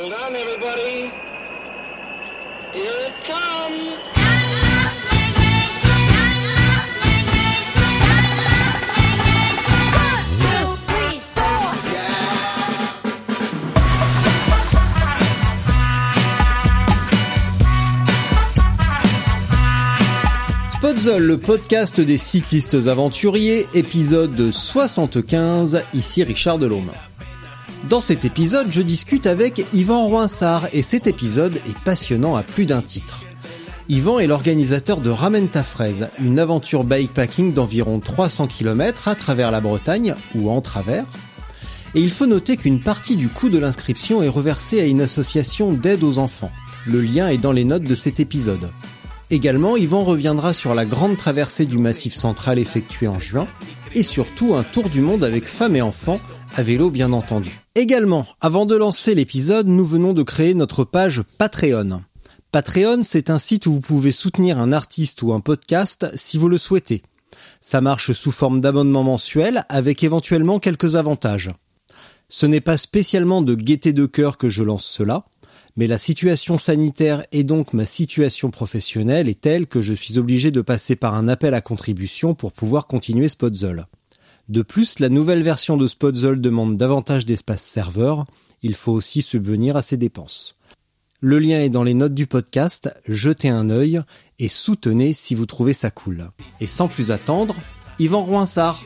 Hold. Here it comes. Le podcast des cyclistes aventuriers, épisode 75, ici Richard Delhomme. Dans cet épisode, je discute avec Yvan Roinsard et cet épisode est passionnant à plus d'un titre. Yvan est l'organisateur de Ramène ta fraise, une aventure bikepacking d'environ 300 km à travers la Bretagne ou en travers. Et il faut noter qu'une partie du coût de l'inscription est reversée à une association d'aide aux enfants. Le lien est dans les notes de cet épisode. Également, Yvan reviendra sur la grande traversée du Massif central effectuée en juin, et surtout un tour du monde avec femmes et enfants, à vélo bien entendu. Également, avant de lancer l'épisode, nous venons de créer notre page Patreon. Patreon, c'est un site où vous pouvez soutenir un artiste ou un podcast si vous le souhaitez. Ça marche sous forme d'abonnement mensuel avec éventuellement quelques avantages. Ce n'est pas spécialement de gaieté de cœur que je lance cela, mais la situation sanitaire et donc ma situation professionnelle est telle que je suis obligé de passer par un appel à contribution pour pouvoir continuer Spotzol. De plus, la nouvelle version de Spotzol demande davantage d'espace serveur, il faut aussi subvenir à ses dépenses. Le lien est dans les notes du podcast, jetez un œil et soutenez si vous trouvez ça cool. Et sans plus attendre, Yvan Roinsard.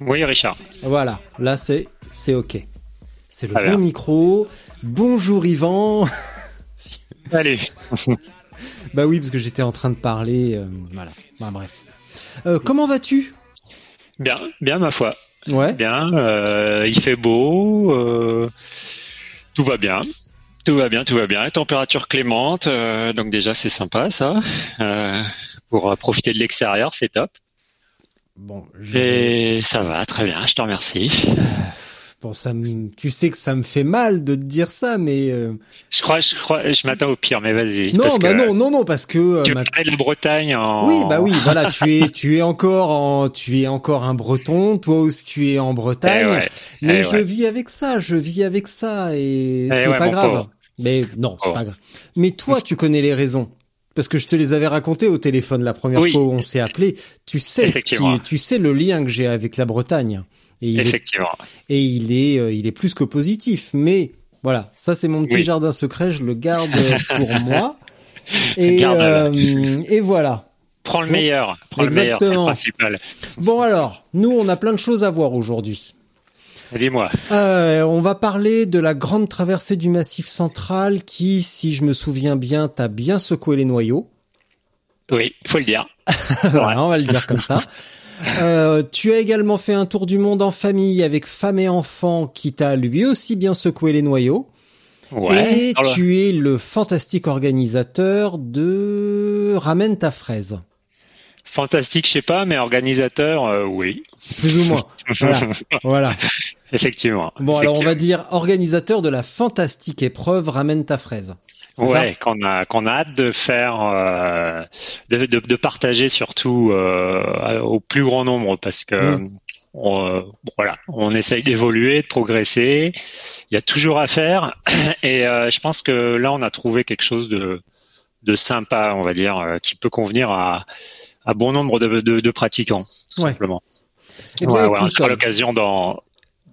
Oui, Richard. Voilà, là c'est c'est ok. C'est le bon micro. Bonjour Yvan. Allez. bah oui, parce que j'étais en train de parler. euh, voilà. Bah, bref. Euh, comment vas-tu? Bien, bien ma foi. Ouais. Bien. euh, il fait beau. tout va bien. Tout va bien, tout va bien. Température clémente, donc déjà c'est sympa ça. Pour profiter de l'extérieur, c'est top. Bon, je Et ça va, très bien. Je te remercie. bon, ça me... tu sais que ça me fait mal de te dire ça, mais euh, Je crois, je crois, je m'attends au pire, mais vas-y. non, parce bah que non, non, non, parce que euh, Tu ma- de la Bretagne en. oui, bah oui, voilà, tu es, tu es encore en, tu es encore un Breton, toi aussi tu es en Eh Bretagne, ouais, mais eh je ouais. vis avec ça, je vis avec ça et ce Eh n'est ouais, pas grave. pauvre. Mais non, c'est Oh. pas grave. Mais toi, tu connais les raisons. Parce que je te les avais racontées au téléphone la première Oui. fois où on s'est appelé. Tu sais ce qui, tu sais le lien que j'ai avec la Bretagne. Et il est, Effectivement. et il est, euh, il est plus que positif. Mais voilà, ça c'est mon petit Oui. jardin secret, je le garde pour moi. Et, euh, et voilà. Prends le meilleur. Prends le meilleur, c'est le Exactement. principal. Bon alors, nous on a plein de choses à voir aujourd'hui. Dis-moi. Euh, on va parler de la grande traversée du Massif central qui, si je me souviens bien, t'a bien secoué les noyaux. Oui, faut le dire. Voilà, on va le dire comme ça. Euh, tu as également fait un tour du monde en famille avec femme et enfants qui t'a lui aussi bien secoué les noyaux. Ouais. et le- tu es le fantastique organisateur de Ramène ta fraise. Fantastique, je sais pas, mais organisateur, euh, oui. Plus ou moins. Voilà. voilà. Effectivement. Bon, alors on va dire organisateur de la fantastique épreuve Ramène ta fraise. Ouais, qu'on a qu'on a hâte de faire, euh, de, de, de partager surtout euh, au plus grand nombre parce que Mm. on, euh, voilà, on essaye d'évoluer, de progresser. Il y a toujours à faire et euh, je pense que là on a trouvé quelque chose de de sympa, on va dire, euh, qui peut convenir à à bon nombre de, de, de pratiquants, tout Ouais. simplement. Eh bien, Ouais, ouais, on écoute, aura l'occasion d'en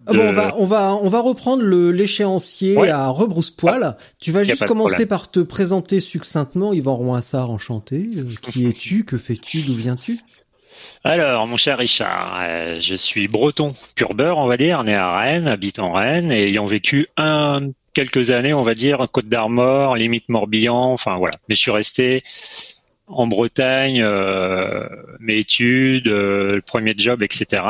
Ah bon, on va, on va, on va reprendre le l'échéancier Ouais. à rebrousse-poil. Tu vas juste commencer par te présenter succinctement. Yvan Roinsard, enchanté. Euh, qui es-tu? Que fais-tu? D'où viens-tu? Alors, mon cher Richard, euh, je suis breton pur beurre, on va dire, né à Rennes, habitant Rennes, et ayant vécu un quelques années, on va dire, Côte d'Armor, limite Morbihan, enfin voilà. Mais je suis resté en Bretagne, euh, mes études, euh, le premier job, etc.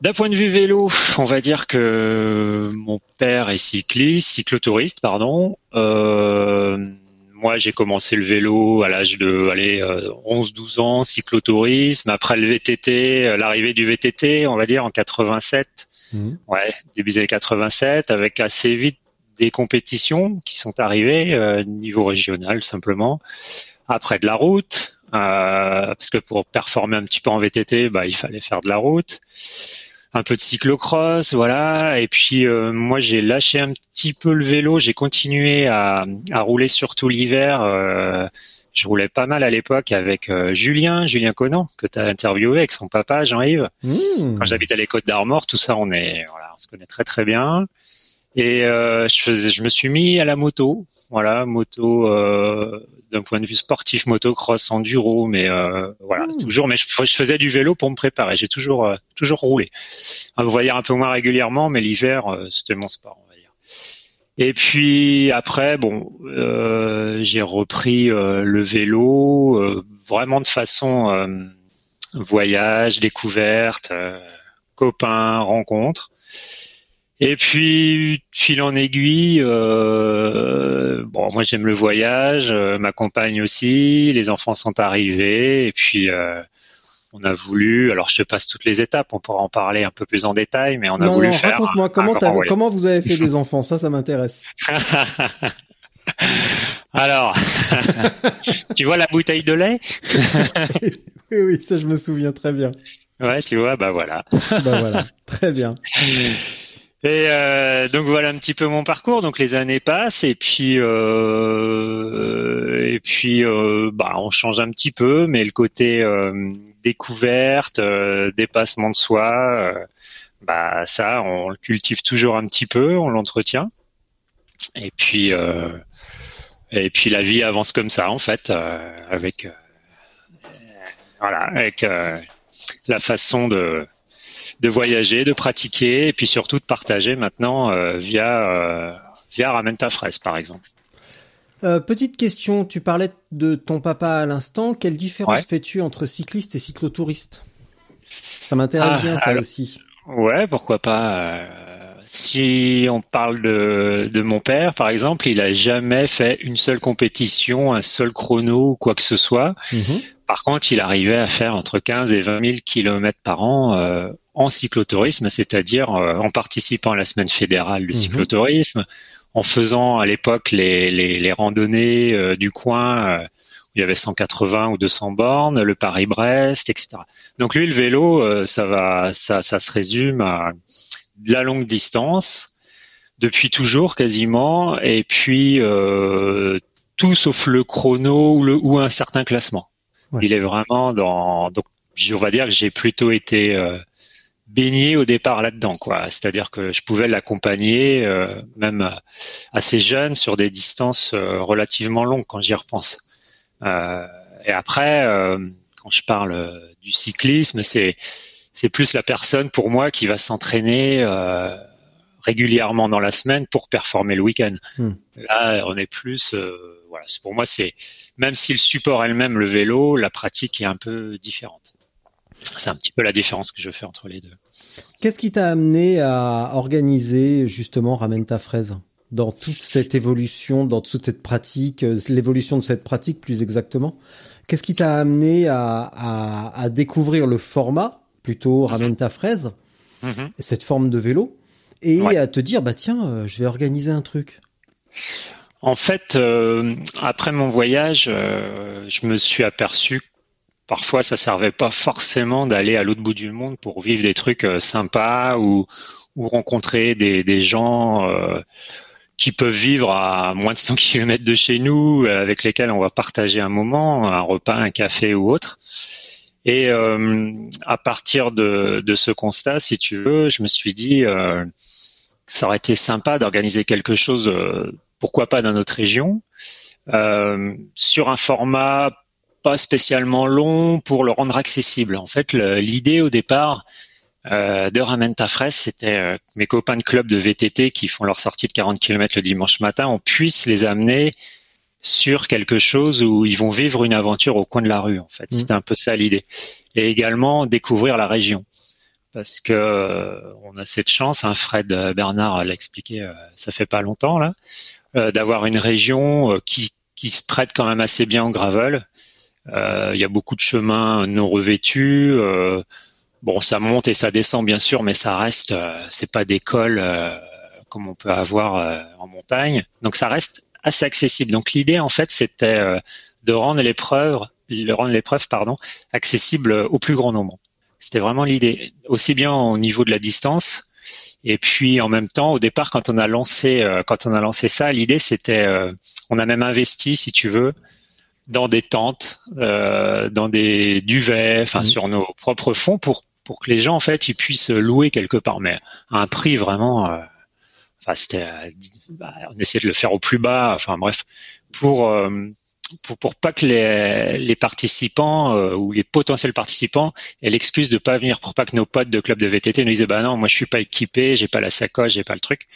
D'un point de vue vélo, on va dire que mon père est cycliste, cyclotouriste, pardon. Euh, moi, j'ai commencé le vélo à l'âge de allez, 11-12 ans, cyclotourisme. Après le VTT, l'arrivée du VTT, on va dire en 87. Mmh. Ouais, début des années 87, avec assez vite des compétitions qui sont arrivées euh, niveau régional simplement. Après de la route, euh, parce que pour performer un petit peu en VTT, bah, il fallait faire de la route. Un peu de cyclocross, voilà. Et puis euh, moi j'ai lâché un petit peu le vélo, j'ai continué à, à rouler surtout l'hiver. Euh, je roulais pas mal à l'époque avec euh, Julien, Julien Conan, que tu as interviewé avec son papa Jean-Yves. Mmh. Quand j'habitais les Côtes d'Armor, tout ça, on est, voilà, on se connaît très très bien. Et euh, je, faisais, je me suis mis à la moto, voilà, moto euh, d'un point de vue sportif, motocross, enduro, mais euh, voilà, mmh. toujours. Mais je, faisais du vélo pour me préparer. J'ai toujours euh, toujours roulé. Vous voyez un peu moins régulièrement, mais l'hiver euh, c'était mon sport, on va dire. Et puis après, bon, j'ai repris le vélo vraiment de façon voyage, découverte, copains, rencontres. Et puis, fil en aiguille, euh, bon, moi j'aime le voyage, euh, ma compagne aussi, les enfants sont arrivés, et puis euh, on a voulu. Alors, je te passe toutes les étapes, on pourra en parler un peu plus en détail, mais on a voulu non, faire. Raconte-moi comment, comment vous avez fait des enfants, ça, ça m'intéresse. Alors, tu vois la bouteille de lait? Oui, oui, ça je me souviens très bien. Ouais, tu vois, bah voilà. bah voilà, très bien. Et euh, donc voilà un petit peu mon parcours. Donc les années passent et puis euh, et puis euh, bah on change un petit peu, mais le côté euh, découverte, euh, dépassement de soi, bah ça on le cultive toujours un petit peu, on l'entretient. Et puis et puis la vie avance comme ça en fait, avec voilà avec la façon de de voyager, de pratiquer et puis surtout de partager maintenant euh, via euh, via Ramène ta fraise par exemple. Euh, petite question, tu parlais de ton papa à l'instant. Quelle différence fais-tu entre cycliste et cyclotouriste? Ça m'intéresse ah, bien ça aussi. Ouais, pourquoi pas. Si on parle de, de mon père, par exemple, il a jamais fait une seule compétition, un seul chrono ou quoi que ce soit. Mhm. Par contre, il arrivait à faire entre 15 et 20 000 kilomètres par an euh, en cyclotourisme, c'est-à-dire euh, en participant à la semaine fédérale du mhm. cyclotourisme, en faisant à l'époque les, les, les, randonnées euh, du coin où il y avait 180 ou 200 bornes, le Paris-Brest, etc. Donc lui, le vélo, ça va, ça, ça se résume à de la longue distance depuis toujours quasiment, et puis tout sauf le chrono ou, le, ou un certain classement. Il est vraiment dans. Donc, on va dire que j'ai plutôt été euh, baigné au départ là-dedans, quoi. C'est-à-dire que je pouvais l'accompagner, euh, même assez jeune, sur des distances euh, relativement longues quand j'y repense. et après, quand je parle du cyclisme, c'est c'est plus la personne pour moi qui va s'entraîner régulièrement dans la semaine pour performer le week-end. Hmm. Là, on est plus, voilà, pour moi c'est même si le support elle-même, le vélo, la pratique est un peu différente. C'est un petit peu la différence que je fais entre les deux. Qu'est-ce qui t'a amené à organiser justement Ramène ta fraise dans toute cette évolution, dans toute cette pratique, euh, l'évolution de cette pratique plus exactement? Qu'est-ce qui t'a amené à, à, découvrir le format, plutôt. Ramène ta fraise, mhm. cette forme de vélo, et à te dire, bah tiens, euh, je vais organiser un truc en fait, euh, après mon voyage, euh, je me suis aperçu que parfois ça servait pas forcément d'aller à l'autre bout du monde pour vivre des trucs euh, sympas ou, ou rencontrer des, des gens qui peuvent vivre à moins de 100 km de chez nous, avec lesquels on va partager un moment, un repas, un café ou autre. Et à partir de, de, ce constat, si tu veux, je me suis dit, ça aurait été sympa d'organiser quelque chose pourquoi pas dans notre région, euh, sur un format pas spécialement long pour le rendre accessible. En fait, l'idée au départ euh, de Ramène ta c'était euh, mes copains de club de VTT qui font leur sortie de 40 km le dimanche matin, on puisse les amener sur quelque chose où ils vont vivre une aventure au coin de la rue. En fait, c'était un peu ça l'idée. Et également découvrir la région, parce que euh, on a cette chance. Hein, Fred Bernard l'a expliqué, euh, ça fait pas longtemps là, euh, d'avoir une région qui qui se prête quand même assez bien au gravel. Il y a beaucoup de chemins non revêtus. bon, ça monte et ça descend bien sûr, mais ça reste, c'est pas des cols comme on peut avoir en montagne. Donc ça reste assez accessible. Donc l'idée en fait c'était euh, de rendre l'épreuve, de rendre l'épreuve pardon, accessible au plus grand nombre. C'était vraiment l'idée, aussi bien au niveau de la distance et puis en même temps au départ quand on a lancé euh, quand on a lancé ça, l'idée c'était euh, on a même investi si tu veux dans des tentes, dans des duvets, enfin mmh. sur nos propres fonds pour pour que les gens en fait ils puissent louer quelque part, mais à un prix vraiment Enfin, c'était, euh, bah, on essayait de le faire au plus bas. Enfin bref, pour euh, pour, pour, pas que les, les participants euh, ou les potentiels participants aient l'excuse de pas venir, pour pas que nos potes de club de VTT nous disent bah non, moi je suis pas équipé, j'ai pas la sacoche, j'ai pas le truc.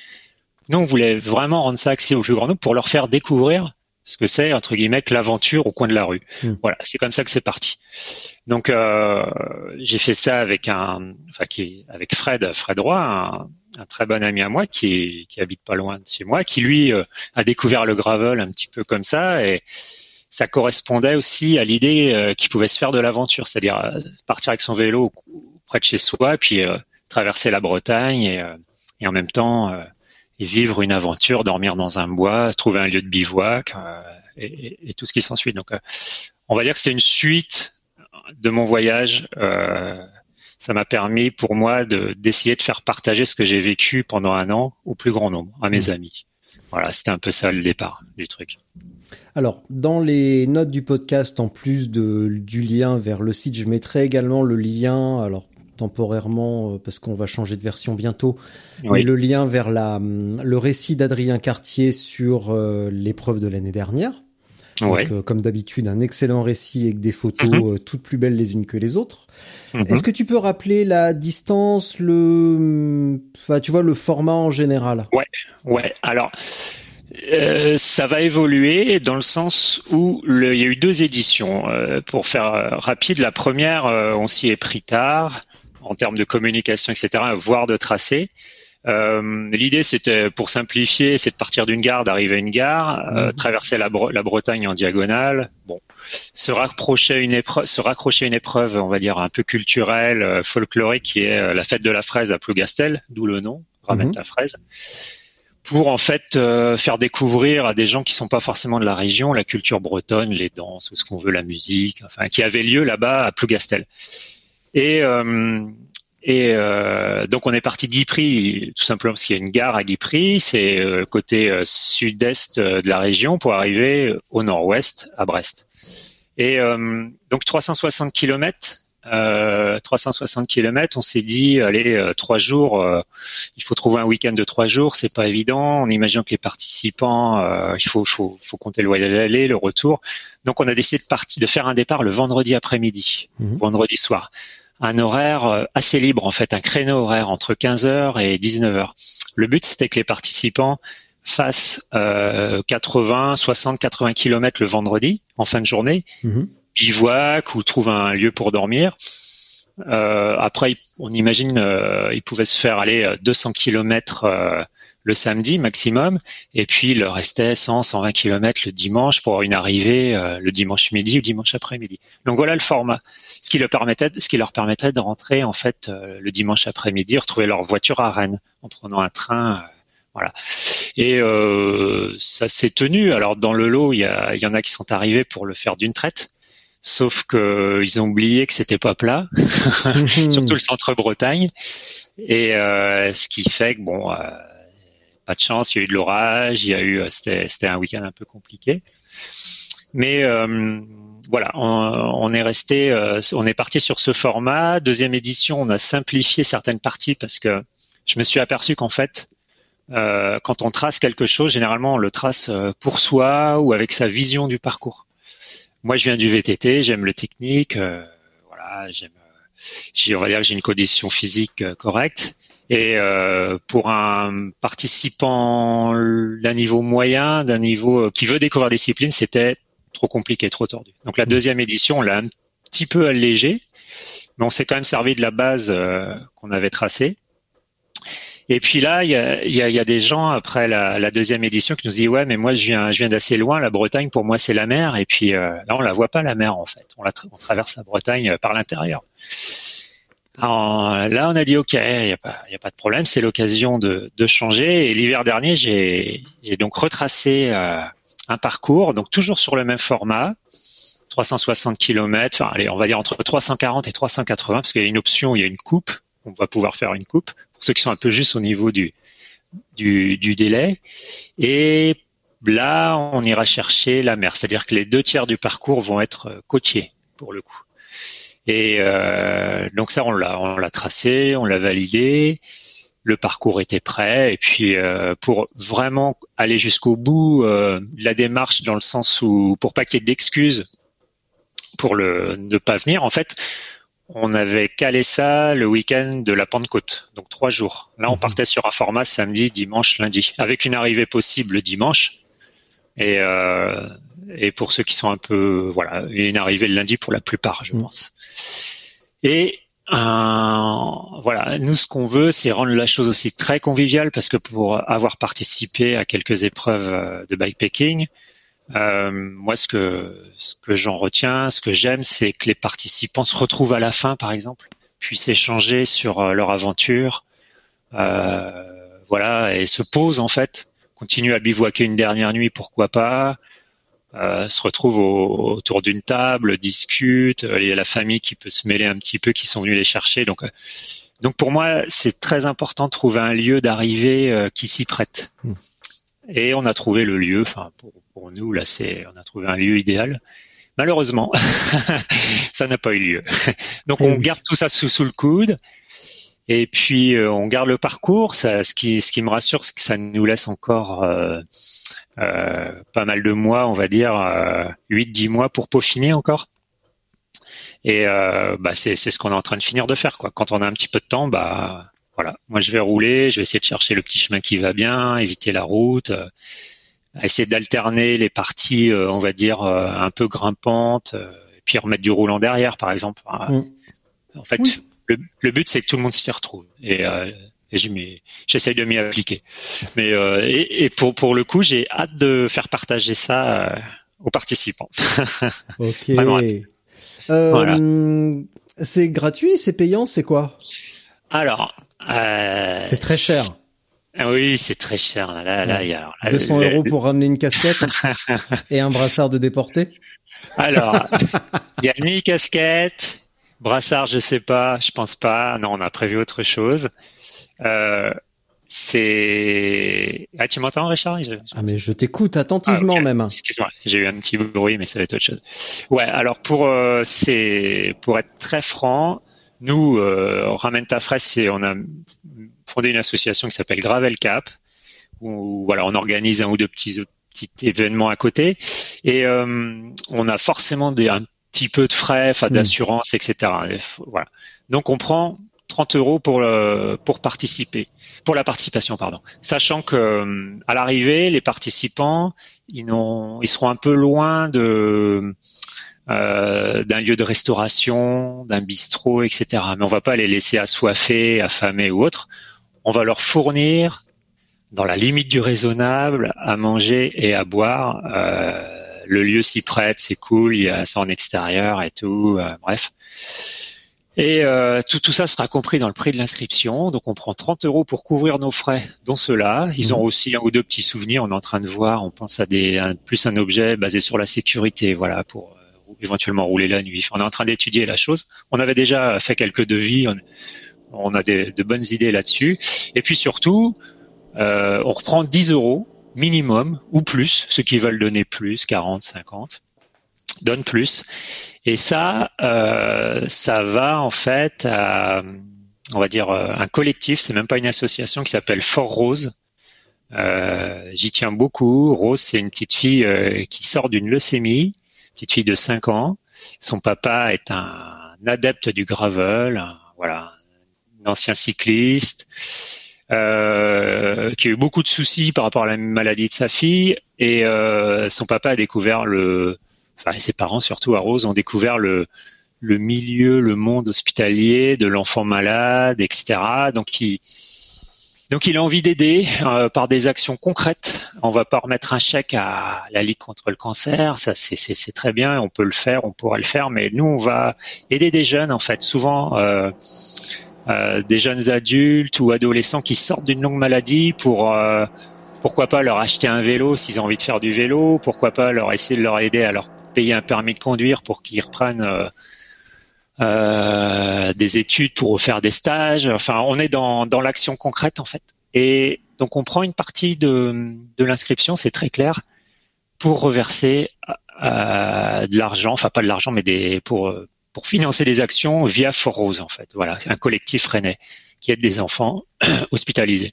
Nous, on voulait vraiment rendre ça accessible au plus grand nombre pour leur faire découvrir ce que c'est entre guillemets l'aventure au coin de la rue. Hmm. Voilà, c'est comme ça que c'est parti. Donc euh, j'ai fait ça avec un, enfin qui, avec Fred, Fred Roy, un, un très bon ami à moi qui, qui habite pas loin de chez moi, qui lui euh, a découvert le gravel un petit peu comme ça et ça correspondait aussi à l'idée euh, qu'il pouvait se faire de l'aventure, c'est-à-dire euh, partir avec son vélo près de chez soi, puis traverser la Bretagne et, et en même temps et vivre une aventure, dormir dans un bois, trouver un lieu de bivouac et, et, tout ce qui s'ensuit. Donc, on va dire que c'était une suite de mon voyage. Ça m'a permis pour moi de d'essayer de faire partager ce que j'ai vécu pendant un an au plus grand nombre, à mes mmh. amis. Voilà, c'était un peu ça le départ du truc. Alors, dans les notes du podcast, en plus de, du lien vers le site, je mettrai également le lien, alors temporairement, euh, parce qu'on va changer de version bientôt, mais le lien vers la, le récit d'Adrien Cartier sur euh, l'épreuve de l'année dernière. Donc, euh, comme d'habitude, un excellent récit avec des photos mhm. toutes plus belles les unes que les autres. Mhm. Est-ce que tu peux rappeler la distance, le, enfin, tu vois, le format en général? Ouais, ouais. Alors, euh, ça va évoluer dans le sens où le, il y a eu deux éditions. Euh, pour faire euh, rapide, la première, euh, on s'y est pris tard en termes de communication, etc., voire de tracé. Euh, L'idée, c'était, pour simplifier, c'est de partir d'une gare, d'arriver à une gare, euh, mhm. traverser la, la, Bretagne en diagonale, bon, se raccrocher à une épreuve, se raccrocher une épreuve, on va dire un peu culturelle, euh, folklorique, qui est la fête de la fraise à Plougastel, d'où le nom, ramène mhm. ta fraise, pour en fait faire découvrir à des gens qui sont pas forcément de la région la culture bretonne, les danses ou ce qu'on veut, la musique, enfin, qui avait lieu là-bas à Plougastel. Et et euh, donc on est parti de Guipry, tout simplement parce qu'il y a une gare à Guipry, c'est euh, côté euh, sud-est de la région pour arriver au nord-ouest à Brest. Et donc 360 km, 360 km, on s'est dit allez trois jours, il faut trouver un week-end de trois jours, c'est pas évident. On imagine que les participants, il faut, faut, faut compter le voyage aller, le retour. Donc on a décidé de partir, de faire un départ le vendredi après-midi, mmh. vendredi soir un horaire euh, assez libre en fait, un créneau horaire entre 15h et 19h. Le but c'était que les participants fassent euh, 80, 60, 80 km le vendredi en fin de journée, mmh. bivouac ou trouvent un lieu pour dormir. Euh, après, on imagine euh, ils pouvaient se faire aller 200 km euh, le samedi maximum, et puis il restait 100, 120 km le dimanche pour une arrivée euh, le dimanche midi ou dimanche après-midi. Donc voilà le format, ce qui leur permettait, ce qui leur permettrait de rentrer en fait euh, le dimanche après-midi, retrouver leur voiture à Rennes en prenant un train. Euh, voilà. Et ça s'est tenu. Alors dans le lot, il y, y en a qui sont arrivés pour le faire d'une traite sauf que ils ont oublié que c'était pas plat, surtout le centre Bretagne, et euh, ce qui fait que bon, euh, pas de chance, il y a eu de l'orage, il y a eu, euh, c'était un week-end un peu compliqué, mais euh, voilà, on, on, est resté, euh, on est parti sur ce format. Deuxième édition, on a simplifié certaines parties parce que je me suis aperçu qu'en fait, quand on trace quelque chose, généralement on le trace pour soi ou avec sa vision du parcours moi, je viens du VTT, j'aime le technique, euh, voilà, j'aime. Euh, j'ai, on va dire que j'ai une condition physique correcte. Et pour un participant d'un niveau moyen, d'un niveau qui veut découvrir la discipline, c'était trop compliqué, trop tordu. Donc la deuxième édition, on l'a un petit peu allégé, mais on s'est quand même servi de la base qu'on avait tracée. Et puis là, il y a, y a, des gens après la, deuxième édition qui nous disent ouais, mais moi je viens, je viens d'assez loin. La Bretagne pour moi c'est la mer. Et puis euh, là, on la voit pas la mer en fait. On, la on traverse la Bretagne euh, par l'intérieur. là, on a dit ok, il n'y a pas, y a pas de problème. C'est l'occasion de, de changer. Et l'hiver dernier, j'ai, j'ai donc retracé euh, un parcours, donc toujours sur le même format. 360 km, enfin, allez, on va dire entre 340 et 380, parce qu'il y a une option, il y a une coupe, on va pouvoir faire une coupe pour ceux qui sont un peu juste au niveau du, du, délai. Et là, on ira chercher la mer, c'est-à-dire que les deux tiers du parcours vont être euh, côtiers pour le coup. Et euh, donc ça, on l'a, on l'a tracé, on l'a validé. Le parcours était prêt. Et puis euh, pour vraiment aller jusqu'au bout de la démarche, dans le sens où pour pas qu'il y ait d'excuses pour le ne pas venir, en fait, on avait calé ça le week-end de la Pentecôte, donc trois jours. Là, on mhm. partait sur un format samedi, dimanche, lundi, avec une arrivée possible dimanche. Et, euh, et pour ceux qui sont un peu, voilà, une arrivée le lundi pour la plupart, je mhm. pense. Et euh, voilà, nous ce qu'on veut, c'est rendre la chose aussi très conviviale parce que pour avoir participé à quelques épreuves euh, de bikepacking, euh, moi, ce que ce que j'en retiens, ce que j'aime, c'est que les participants se retrouvent à la fin, par exemple, puissent échanger sur euh, leur aventure, euh, voilà, et se posent en fait, continuent à bivouaquer une dernière nuit, pourquoi pas, euh, se retrouvent autour d'une table, discutent. Il y a la famille qui peut se mêler un petit peu, qui sont venus les chercher. Donc, donc pour moi, c'est très important de trouver un lieu d'arrivée qui s'y prête. Hmm. Et on a trouvé le lieu, enfin pour, pour nous là, c'est on a trouvé un lieu idéal. Malheureusement, ça n'a pas eu lieu. Donc on garde tout ça sous, sous le coude. Et puis euh, on garde le parcours. Ça, ce qui ce qui me rassure, c'est que ça nous laisse encore euh, euh, pas mal de mois, on va dire euh, 8-10 mois pour peaufiner encore. Et euh, bah c'est c'est ce qu'on est en train de finir de faire quoi. Quand on a un petit peu de temps, bah voilà, moi je vais rouler, je vais essayer de chercher le petit chemin qui va bien, éviter la route, euh, essayer d'alterner les parties, euh, on va dire euh, un peu grimpantes, et puis remettre du roulant derrière, par exemple. Mm. En fait, le, but c'est que tout le monde s'y retrouve. Et, j'essaye de m'y appliquer. Mais et, pour pour le coup, j'ai hâte de faire partager ça aux participants. ok. voilà. C'est gratuit, c'est payant, c'est quoi? Alors, euh, c'est très cher. Ah oui, c'est très cher. Là, là, y a, 200 euros pour ramener une casquette et un brassard de déporté. Alors, il y a ni casquette, brassard, je sais pas, je pense pas. Non, on a prévu autre chose. Euh, c'est. Ah, tu m'entends, Richard? Ah, mais je t'écoute attentivement ah, même. Excuse-moi, j'ai eu un petit bruit, mais ça va être autre chose. Ouais, alors pour euh, c'est pour être très franc, nous, euh, Ramène ta fraise, on a fondé une association qui s'appelle Gravel Cap, où voilà, on organise un ou deux petits, petits événements à côté, et euh, on a forcément des, un petit peu de frais, enfin hmm. d'assurance, etc. voilà. Donc on prend 30 euros pour pour participer, pour la participation, pardon. Sachant que euh, à l'arrivée, les participants, ils, ils seront un peu loin de euh, d'un lieu de restauration, d'un bistrot, etc. Mais on va pas les laisser assoiffés, affamés ou autres. On va leur fournir, dans la limite du raisonnable, à manger et à boire. Euh, le lieu s'y prête, c'est cool, il y a ça en extérieur et tout, euh, bref. Et tout, tout ça sera compris dans le prix de l'inscription. Donc on prend 30 euros pour couvrir nos frais, dont ceux-là. Ils ont aussi un ou deux petits souvenirs. On est en train de voir. On pense à des plus un objet basé sur la sécurité, voilà, pour éventuellement rouler la nuit. On est en train d'étudier la chose. On avait déjà fait quelques devis. On, a de bonnes idées là-dessus. Et puis surtout, euh, on reprend 10 euros minimum ou plus, ceux qui veulent donner plus, 40, 50, donnent plus. Et ça, euh, ça va en fait à, on va dire, euh, un collectif, c'est même pas une association qui s'appelle Fort Rose. J'y tiens beaucoup. Rose, c'est une petite fille qui sort d'une leucémie petite fille de 5 ans. Son papa est un adepte du gravel, un- voilà, un ancien cycliste, euh, qui a eu beaucoup de soucis par rapport à la maladie de sa fille, et euh, son papa a découvert le, enfin ses parents surtout à Rose ont découvert le le milieu, le monde hospitalier de l'enfant malade, etc. Donc il donc il a envie d'aider euh, par des actions concrètes. On va pas remettre un chèque à la Ligue contre le cancer, ça c'est très bien, on peut le faire, on pourra le faire, mais nous on va aider des jeunes en fait, souvent euh, euh, des jeunes adultes ou adolescents qui sortent d'une longue maladie pour pourquoi pas leur acheter un vélo s'ils ont envie de faire du vélo, pourquoi pas leur essayer de leur aider à leur payer un permis de conduire pour qu'ils reprennent euh, des études pour refaire des stages. Enfin, on est dans, dans l'action concrète en fait. Et donc on prend une partie de, de l'inscription, c'est très clair, pour reverser euh, de l'argent, enfin pas de l'argent, mais des pour pour financer des actions via Fort Rose en fait. Voilà, un collectif rennais qui aide des enfants hospitalisés.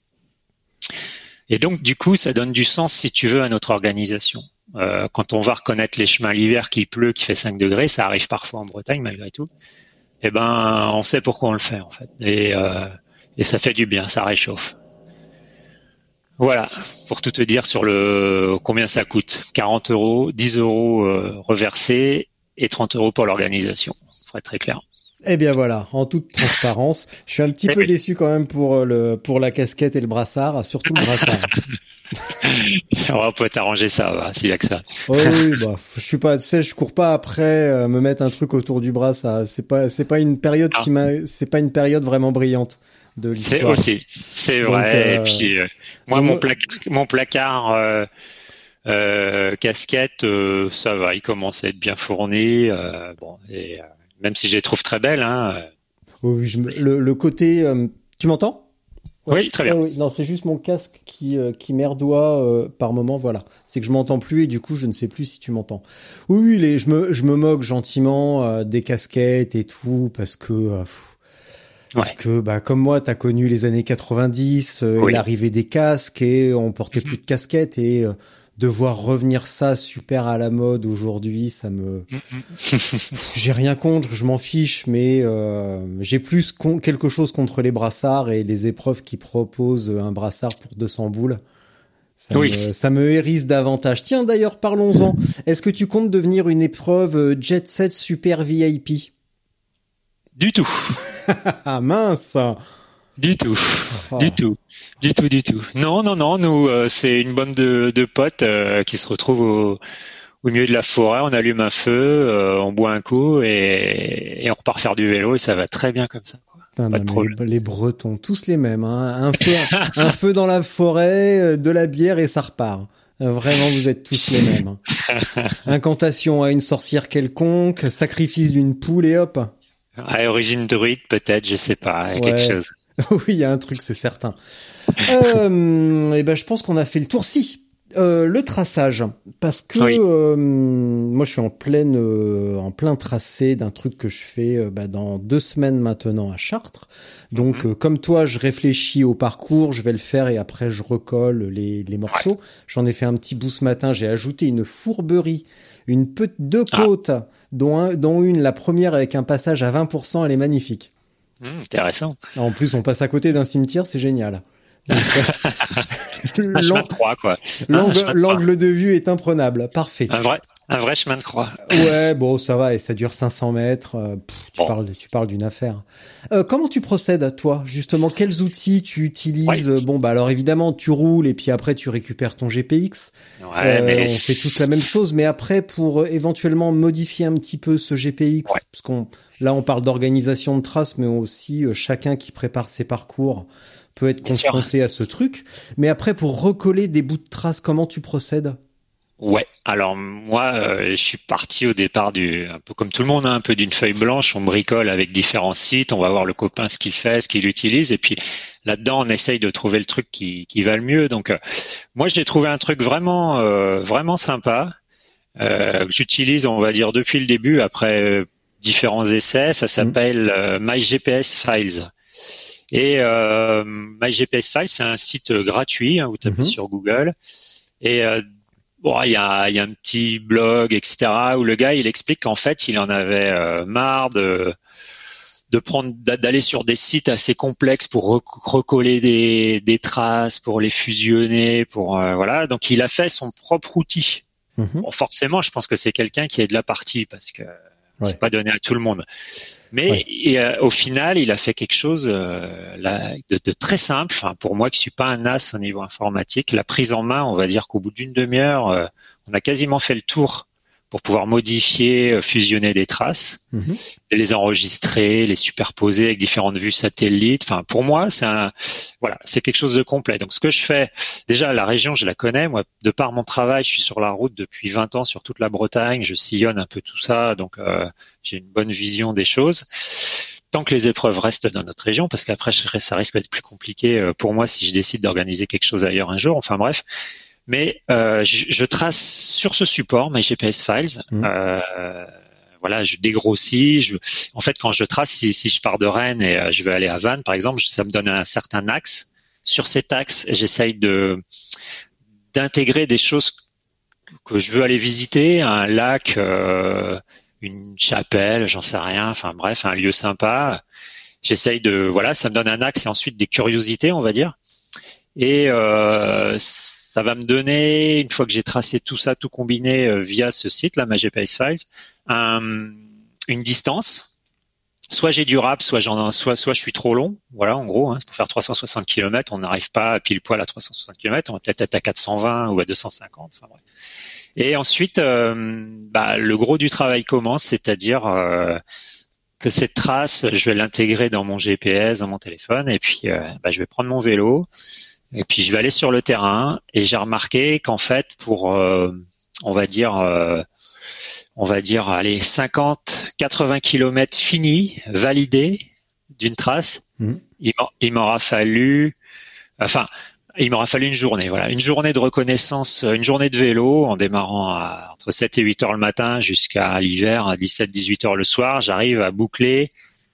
Et donc du coup, ça donne du sens si tu veux à notre organisation. Euh, quand on va reconnaître les chemins l'hiver, qu'il pleut, qu'il fait 5 degrés, ça arrive parfois en Bretagne malgré tout. Eh ben, on sait pourquoi on le fait en fait, et, euh, et ça fait du bien, ça réchauffe. Voilà, pour tout te dire sur le combien ça coûte. 40 euros, 10 euros euh, reversés et 30 euros pour l'organisation. Pour être très clair. Eh bien voilà, en toute transparence, je suis un petit Eh peu oui. déçu quand même pour le pour la casquette et le brassard, surtout le brassard. On peut t'arranger ça, va, s'il y a que ça. Oh oui, bah, je suis pas, tu sais, je cours pas après euh, me mettre un truc autour du bras, ça, c'est pas, c'est pas une période qui m'a, c'est pas une période vraiment brillante de C'est l'histoire. aussi, c'est vrai. euh, et puis, euh, moi, donc, mon, placard, mon placard euh, euh, casquette, euh, ça va, il commence à être bien fourni. euh, bon, et euh, même si je les trouve très belles, hein, euh, Oui, je me- le, le côté, euh, tu m'entends? Oui, très bien. Oui. Non, c'est juste mon casque qui euh, qui merdoie euh, par moment. Voilà, c'est que je m'entends plus et du coup je ne sais plus si tu m'entends. Oui, oui, les, je me je me moque gentiment euh, des casquettes et tout parce que euh, pff, parce Ouais. que bah comme moi t'as connu les années 90 euh, Oui. l'arrivée des casques et on portait plus de casquettes et euh, de voir revenir ça super à la mode aujourd'hui, ça me j'ai rien contre, je m'en fiche, mais euh, j'ai plus con- quelque chose contre les brassards et les épreuves qui proposent un brassard pour 200 boules. Ça, Oui. me, ça me hérisse davantage. Tiens, d'ailleurs, parlons-en. Est-ce que tu comptes devenir une épreuve euh, Jet Set Super VIP Du tout, Ah mince du tout, Oh. du tout, du tout, du tout. Non, non, non. Nous, euh, c'est une bande de, de potes euh, qui se retrouvent au, au milieu de la forêt. On allume un feu, euh, on boit un coup et, et on repart faire du vélo et ça va très bien comme ça. quoi. Putain, Pas non, de mais problème. les, les Bretons, tous les mêmes. Hein. Un, feu, un feu dans la forêt, euh, de la bière et ça repart. Euh, Vraiment, vous êtes tous les mêmes. hein. Incantation à une sorcière quelconque, sacrifice d'une poule et hop. À origine druide, peut-être, je sais pas, Ouais. quelque chose. oui, il y a un truc, c'est certain. Euh, et ben, je pense qu'on a fait le tour. Si, euh, le traçage, parce que Oui. euh, moi, je suis en pleine, euh, en plein tracé d'un truc que je fais euh, bah, dans deux semaines maintenant à Chartres. Donc, Mhm. euh, comme toi, je réfléchis au parcours, je vais le faire et après je recolle les, les morceaux. J'en ai fait un petit bout ce matin. J'ai ajouté une fourberie, une deux Ah. côtes, dont, un, dont une, la première avec un passage à 20%, elle est magnifique. Hum, intéressant. En plus, on passe à côté d'un cimetière, c'est génial. Donc, Un chemin l'an- de croix, quoi. L'angle de vue est imprenable, parfait. Un vrai, un vrai chemin de croix. Ouais, bon, ça va, et ça dure 500 mètres. euh, pff, tu Bon. parles, tu parles d'une affaire. Euh, comment tu procèdes, toi, justement? Quels outils tu utilises? Ouais. Bon, bah alors évidemment, tu roules et puis après tu récupères ton GPX. Ouais, Euh, mais on fait tous la même chose, mais après pour éventuellement modifier un petit peu ce GPX, Ouais. parce qu'on là on parle d'organisation de traces, mais aussi euh, chacun qui prépare ses parcours peut être Bien sûr. confronté à ce truc. Mais après pour recoller des bouts de traces, comment tu procèdes? Ouais. Alors moi, euh, je suis parti au départ du, un peu comme tout le monde, hein, un peu d'une feuille blanche. On bricole avec différents sites. On va voir le copain ce qu'il fait, ce qu'il utilise, et puis là-dedans, on essaye de trouver le truc qui, qui va le mieux. Donc, euh, moi, j'ai trouvé un truc vraiment, euh, vraiment sympa que j'utilise, on va dire depuis le début, après différents essais. Ça s'appelle euh, My GPS Files. Et euh, My GPS Files, c'est un site gratuit. hein, vous tapez Mhm. sur Google. Et euh, bon, il y a, y a un petit blog, etc., où le gars, il explique qu'en fait, il en avait euh, marre de de prendre d'aller sur des sites assez complexes pour recoller des, des traces, pour les fusionner, pour euh, voilà. Donc, il a fait son propre outil. Mhm. Bon, forcément, je pense que c'est quelqu'un qui est de la partie parce que c'est pas donné à tout le monde. Mais euh, au final, il a fait quelque chose euh, de, de, très simple. Enfin, pour moi, qui suis pas un as au niveau informatique, la prise en main, on va dire qu'au bout d'une demi-heure, euh, on a quasiment fait le tour pour pouvoir modifier, euh, fusionner des traces, mhm. les enregistrer, les superposer avec différentes vues satellites. Enfin, pour moi, c'est un, voilà, c'est quelque chose de complet. Donc, ce que je fais, déjà, la région, je la connais. Moi, de par mon travail, je suis sur la route depuis 20 ans sur toute la Bretagne. Je sillonne un peu tout ça, donc euh, j'ai une bonne vision des choses. Tant que les épreuves restent dans notre région, parce qu'après, ça risque d'être plus compliqué euh, pour moi si je décide d'organiser quelque chose ailleurs un jour. Enfin bref, mais euh, je, je, trace sur ce support mes GPS files. Mmh. Euh, voilà, je dégrossis. Je, en fait, quand je trace, si, si je pars de Rennes et euh, je veux aller à Vannes, par exemple, ça me donne un certain axe. Sur cet axe, j'essaye de d'intégrer des choses que je veux aller visiter, un lac, euh, une chapelle, j'en sais rien. Enfin bref, un lieu sympa. J'essaye de voilà, ça me donne un axe et ensuite des curiosités, on va dire. Et euh, ça va me donner, une fois que j'ai tracé tout ça, tout combiné euh, via ce site, là, ma GPS Files, une distance. Soit j'ai du rap, soit soit, soit je suis trop long. Voilà, en gros, hein, pour faire 360 km, on n'arrive pas à pile poil à 360 km, on va peut-être être à 420 ou à 250. Enfin, Et ensuite, euh, bah, le gros du travail commence, c'est-à-dire euh, que cette trace, je vais l'intégrer dans mon GPS, dans mon téléphone, et puis bah, je vais prendre mon vélo, et puis je vais aller sur le terrain et j'ai remarqué qu'en fait pour euh, on va dire euh, on va dire allez 50 80 km finis validés d'une trace, mmh. il m'aura fallu enfin il m'aura fallu une journée, voilà, une journée de reconnaissance, une journée de vélo en démarrant à, entre 7 et 8 heures le matin jusqu'à l'hiver à 17 18 heures le soir, j'arrive à boucler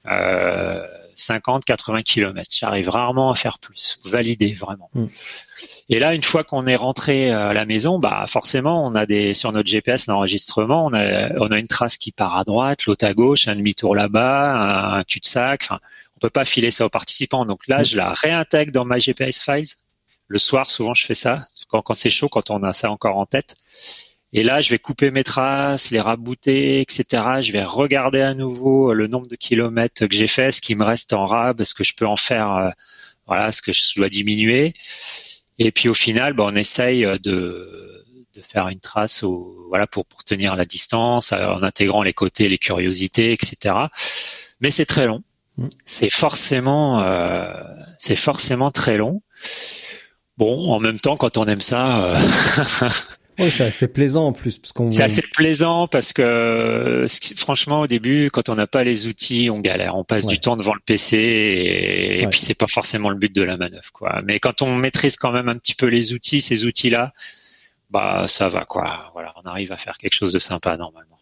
euh, 50, 80 km. J'arrive rarement à faire plus, valider vraiment. Hmm. Et là, une fois qu'on est rentré à la maison, bah forcément, on a des sur notre GPS d'enregistrement, on a on a une trace qui part à droite, l'autre à gauche, un demi-tour là-bas, un, cul-de-sac. Enfin, on peut pas filer ça aux participants. Donc là, hmm. je la réintègre dans ma GPS files. Le soir, souvent, je fais ça quand, quand c'est chaud, quand on a ça encore en tête. Et là, je vais couper mes traces, les rabouter, etc. Je vais regarder à nouveau le nombre de kilomètres que j'ai fait, ce qui me reste en rab, ce que je peux en faire, euh, voilà, ce que je dois diminuer. Et puis au final, bah, on essaye de, de faire une trace au, voilà, pour, pour tenir la distance, euh, en intégrant les côtés, les curiosités, etc. Mais c'est très long. Mm. C'est forcément, euh, c'est forcément très long. Bon, en même temps, quand on aime ça, euh, Oui, c'est assez plaisant en plus. parce qu'on. C'est assez plaisant parce que franchement, au début, quand on n'a pas les outils, on galère. On passe du temps devant le PC et, puis c'est pas forcément le but de la manœuvre, quoi. Mais quand on maîtrise quand même un petit peu les outils, ces outils-là, bah ça va, quoi. Voilà, on arrive à faire quelque chose de sympa normalement.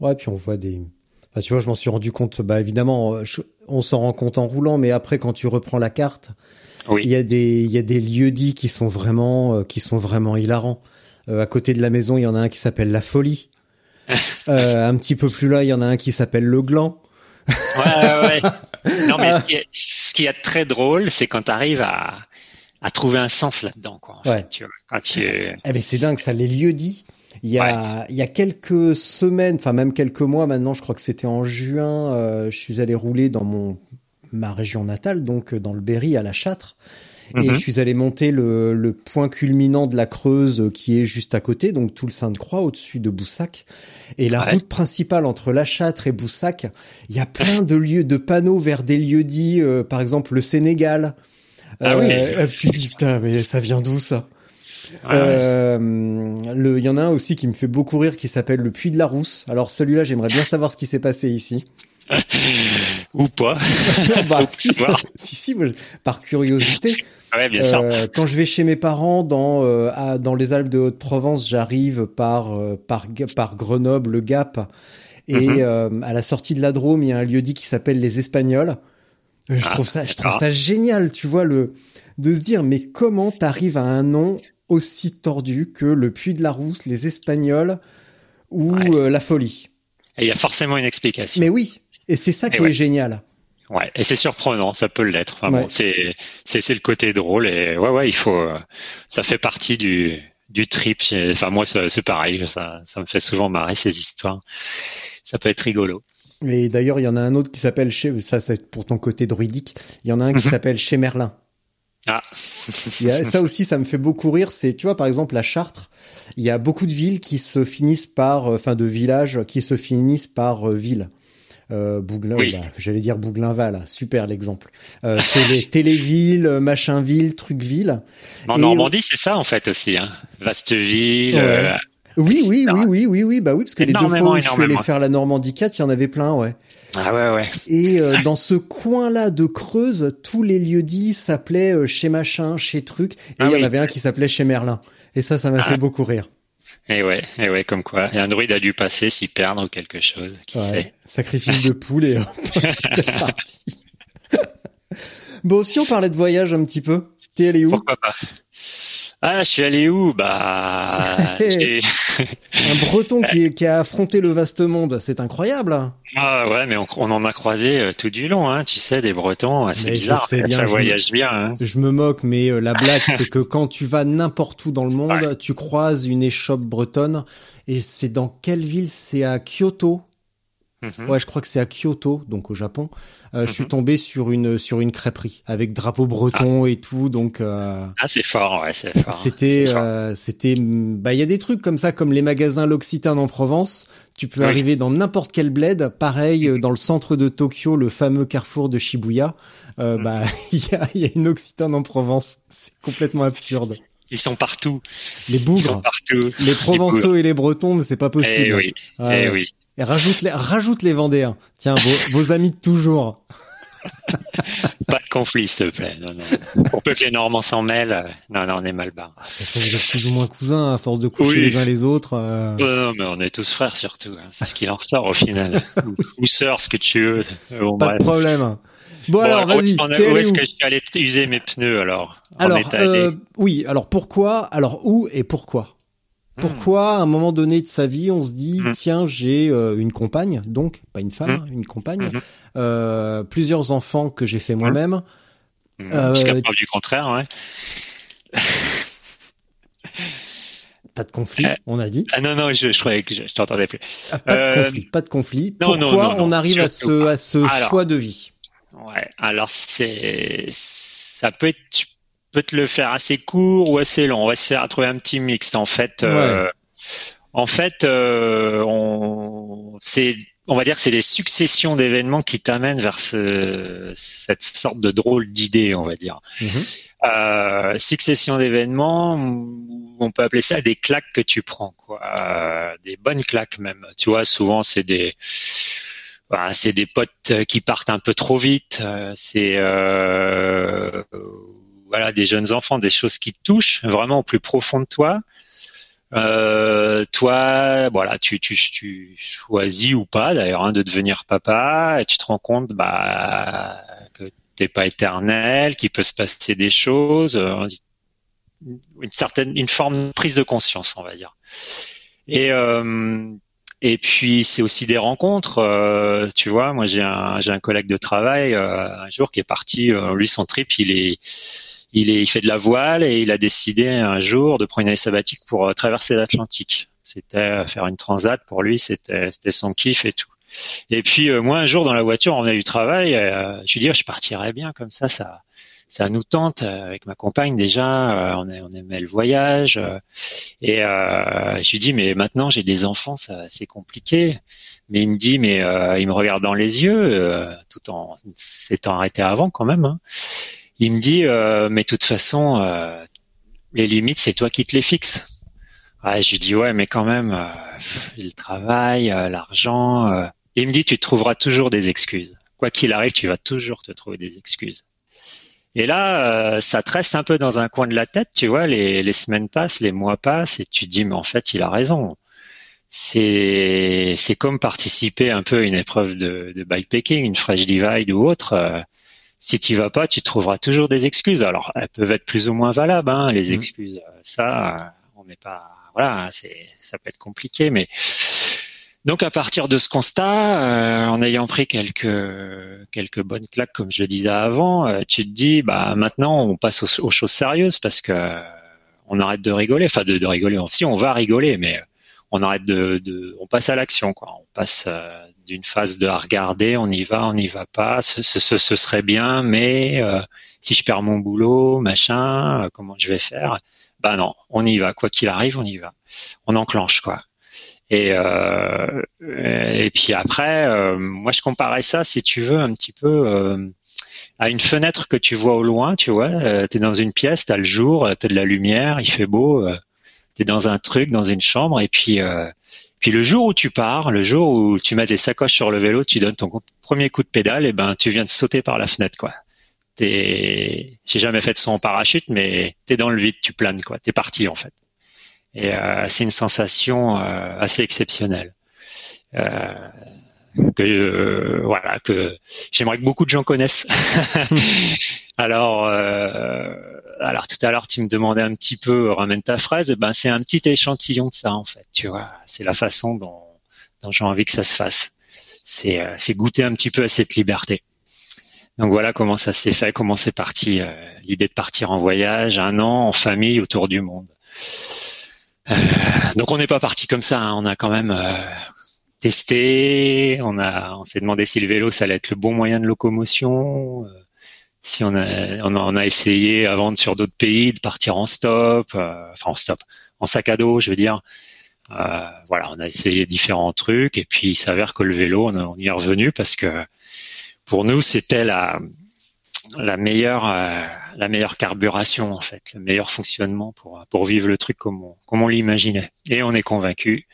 Ouais, puis on voit des. Bah, tu vois, je m'en suis rendu compte. Bah évidemment, on s'en rend compte en roulant, mais après, quand tu reprends la carte, il y a des il y a des lieux dits qui sont vraiment euh, qui sont vraiment hilarants. Euh, à côté de la maison, il y en a un qui s'appelle La Folie. euh, un petit peu plus là, il y en a un qui s'appelle Le Gland. ouais, ouais. Non, mais ce qui, est, ce qui est très drôle, c'est quand tu arrives à, à trouver un sens là-dedans, quoi. En ouais. fait, tu vois, quand tu... Eh ben, c'est dingue, ça, les lieux dits. Il y a, il y a quelques semaines, enfin même quelques mois maintenant, je crois que c'était en juin, euh, je suis allé rouler dans mon ma région natale, donc dans le Berry à la Châtre. Et mhm. je suis allé monter le, le, point culminant de la Creuse qui est juste à côté, donc tout le Sainte-Croix au-dessus de Boussac. Et la route principale entre La Châtre et Boussac, il y a plein de lieux, de panneaux vers des lieux dits, euh, par exemple le Sénégal. Ah oui. Euh, tu dis putain, mais ça vient d'où ça? Euh, le, il y en a un aussi qui me fait beaucoup rire qui s'appelle le Puy de la Rousse. Alors celui-là, j'aimerais bien savoir ce qui s'est passé ici. Ou pas. bah, si, si, si, par curiosité. Ouais, bien sûr. Euh, quand je vais chez mes parents dans euh, à, dans les Alpes de Haute-Provence, j'arrive par euh, par par Grenoble, le Gap, et mhm. à la sortie de la Drôme, il y a un lieu dit qui s'appelle les Espagnols. Je ah, trouve ça, je trouve ça génial, tu vois le de se dire mais comment t'arrives à un nom aussi tordu que le Puy de la Rousse, les Espagnols ou euh, la Folie? Et il y a forcément une explication. Mais oui, et c'est ça qui est génial. Ouais, et c'est surprenant, ça peut l'être. Enfin, bon, c'est c'est c'est le côté drôle et ouais ouais, il faut euh, ça fait partie du du trip. Enfin moi c'est pareil, ça ça me fait souvent marrer ces histoires. Ça peut être rigolo. Et d'ailleurs, il y en a un autre qui s'appelle chez ça c'est pour ton côté druidique. Il y en a un qui mhm. s'appelle chez Merlin. Ah. ça aussi, ça me fait beaucoup rire. C'est, tu vois, par exemple, la Chartres, il y a beaucoup de villes qui se finissent par, euh, enfin, de villages qui se finissent par euh, ville. Euh, Bouglin, bah, j'allais dire Bouglinval, super l'exemple. Euh, télé, Téléville, Machinville, Trucville. En Normandie, c'est ça en fait aussi. Hein. Vasteville. Euh, oui, oui, oui, oui, oui, oui, bah oui, parce que les deux fois où je suis allé faire la Normandie 4, il y en avait plein, ouais. Ah ouais, ouais. Et euh, dans ce coin-là de Creuse, tous les lieux dits s'appelaient euh, chez machin, chez truc, et ah il y en avait un qui s'appelait chez Merlin. Et ça, ça m'a ah. fait beaucoup rire. Et ouais, et ouais, comme quoi. Et un druide a dû passer, s'y perdre ou quelque chose, qui sait. Sacrifice de poule et c'est parti. bon, si on parlait de voyage un petit peu, t'es allé où? Pourquoi pas ah, je suis allé où Bah, un Breton qui, qui, a affronté le vaste monde, c'est incroyable. Ah ouais, mais on, en a croisé euh, tout du long, hein. Tu sais, des Bretons, c'est bizarre. Bien, ça voyage bien. Hein. Je me moque, mais euh, la blague, c'est que quand tu vas n'importe où dans le monde, tu croises une échoppe bretonne. Et c'est dans quelle ville? C'est à Kyoto Mhm. Ouais, je crois que c'est à Kyoto, donc au Japon. Euh, Je suis mhm. tombé sur une sur une crêperie avec drapeau breton ah. et tout, donc. Euh, ah, c'est fort, ouais, c'est fort. C'était euh, c'était bah il y a des trucs comme ça comme les magasins L'Occitane en Provence. Tu peux arriver dans n'importe quel bled, pareil euh, dans le centre de Tokyo, le fameux carrefour de Shibuya. Euh, mhm. Bah il y a il y a une Occitane en Provence. C'est complètement absurde. Ils sont partout. Les bougres. Ils sont partout. Les Provençaux et les Bretons, mais c'est pas possible. Eh oui. Eh oui. Et rajoute les, rajoute les Vendéens. Tiens, vos, vos amis de toujours. pas de conflit, s'il te plaît. Non, non. Pour peu que les Normands s'en mêlent, euh, non, non, on est mal barre. Ah, de toute façon, vous êtes plus ou moins cousins à force de coucher les uns les autres. Euh... Non, mais on est tous frères surtout. Hein. C'est ce qu'il en ressort au final. ou, sœurs, ce que tu veux. Bon, pas de problème. Bon, alors vas-y. Où est-ce que je suis allé user mes pneus alors? Alors euh, oui. Alors pourquoi Alors où et pourquoi? Pourquoi, à un moment donné de sa vie, on se dit mmh. tiens, j'ai euh, une compagne, donc pas une femme, mmh. une compagne, euh, plusieurs enfants que j'ai fait moi-même. Euh, Jusqu'à preuve du contraire, ouais. pas de conflit, on a dit. Ah non non, je, je croyais que je, t'entendais plus. Ah, pas de conflit, pas de conflit. Non, Pourquoi on arrive à ce à ce choix de vie? Ouais, alors c'est ça peut être peut te le faire assez court ou assez long. On va essayer de trouver un petit mixte en fait. Euh, en fait, euh, on, c'est, on va dire, c'est des successions d'événements qui t'amènent vers ce, cette sorte de drôle d'idée, on va dire. Mhm. Euh, succession d'événements, on peut appeler ça des claques que tu prends, quoi. Euh, des bonnes claques même. Tu vois, souvent c'est des bah, c'est des potes qui partent un peu trop vite. C'est euh, voilà des jeunes enfants, des choses qui touchent vraiment au plus profond de toi. Euh, toi, voilà, tu, tu, tu choisis ou pas d'ailleurs hein, de devenir papa, et tu te rends compte bah, que t'es pas éternel, qu'il peut se passer des choses, euh, une certaine, une forme de prise de conscience, on va dire. Et euh, et puis c'est aussi des rencontres. Tu vois, moi j'ai un j'ai un collègue de travail un jour qui est parti. lui son trip, il est il, est, il fait de la voile et il a décidé un jour de prendre une année sabbatique pour euh, traverser l'Atlantique. C'était euh, faire une transat pour lui, c'était son kiff et tout. Et puis euh, moi un jour dans la voiture, on a eu travail, je lui dis oh, je partirais bien comme ça, ça ça nous tente avec ma compagne déjà, on, on aimait le voyage et je lui dis mais maintenant j'ai des enfants, ça c'est compliqué. Mais il me dit mais il me regarde dans les yeux tout en s'étant arrêté avant quand même. Hein il me dit euh, mais de toute façon euh, les limites c'est toi qui te les fixes. Ouais, je lui dis ouais mais quand même euh, le travail, l'argent. il me dit tu trouveras toujours des excuses. Quoi qu'il arrive, tu vas toujours te trouver des excuses. Et là, ça te reste un peu dans un coin de la tête, tu vois. Les, les semaines passent, les mois passent, et tu te dis mais en fait il a raison. C'est c'est comme participer un peu à une épreuve de, de bikepacking, une fresh divide ou autre si tu vas pas, tu trouveras toujours des excuses. Alors, elles peuvent être plus ou moins valables, hein, les Mhm. excuses. Ça, on n'est pas, voilà, c'est, ça peut être compliqué, mais donc à partir de ce constat, euh, en ayant pris quelques quelques bonnes claques, comme je le disais avant, euh, tu te dis, bah maintenant on passe aux, aux choses sérieuses parce que euh, on arrête de rigoler, enfin de, de rigoler. Si on va rigoler, mais euh, on arrête de, de on passe à l'action, quoi. On passe euh, d'une phase de à regarder, on y va, on n'y va pas, ce, ce, serait bien, mais euh, si je perds mon boulot, machin, euh, comment je vais faire? Bah non, on y va, quoi qu'il arrive, on y va, on enclenche, quoi. Et, euh, et puis après, moi je comparais ça, si tu veux, un petit peu à une fenêtre que tu vois au loin, tu vois, tu es dans une pièce, tu as le jour, tu as de la lumière, il fait beau, tu es dans un truc, dans une chambre, et puis, puis le jour où tu pars, le jour où tu mets tes sacoches sur le vélo, tu donnes ton premier coup de pédale, et ben tu viens de sauter par la fenêtre, quoi. T'es, j'ai jamais fait de son parachute, mais t'es dans le vide, tu planes, quoi. T'es parti en fait. Et euh, c'est une sensation euh, assez exceptionnelle. Euh, que euh, voilà que j'aimerais que beaucoup de gens connaissent. alors euh, alors tout à l'heure tu me demandais un petit peu ramène ta fraise, eh ben c'est un petit échantillon de ça en fait, tu vois. C'est la façon dont dont j'ai envie que ça se fasse. C'est euh, goûter un petit peu à cette liberté. Donc voilà comment ça s'est fait, comment c'est parti euh, l'idée de partir en voyage, un an en famille autour du monde. Euh, donc on n'est pas parti comme ça, hein. on a quand même euh, testé, on a, on s'est demandé si le vélo ça allait être le bon moyen de locomotion, euh, si on a, on a, essayé avant sur d'autres pays de partir en stop, euh, enfin en stop, en sac à dos, je veux dire. Euh, voilà, on a essayé différents trucs et puis il s'avère que le vélo, on, y est revenu parce que pour nous c'était la la meilleure euh, la meilleure carburation en fait, le meilleur fonctionnement pour pour vivre le truc comme on comme on l'imaginait. Et on est convaincu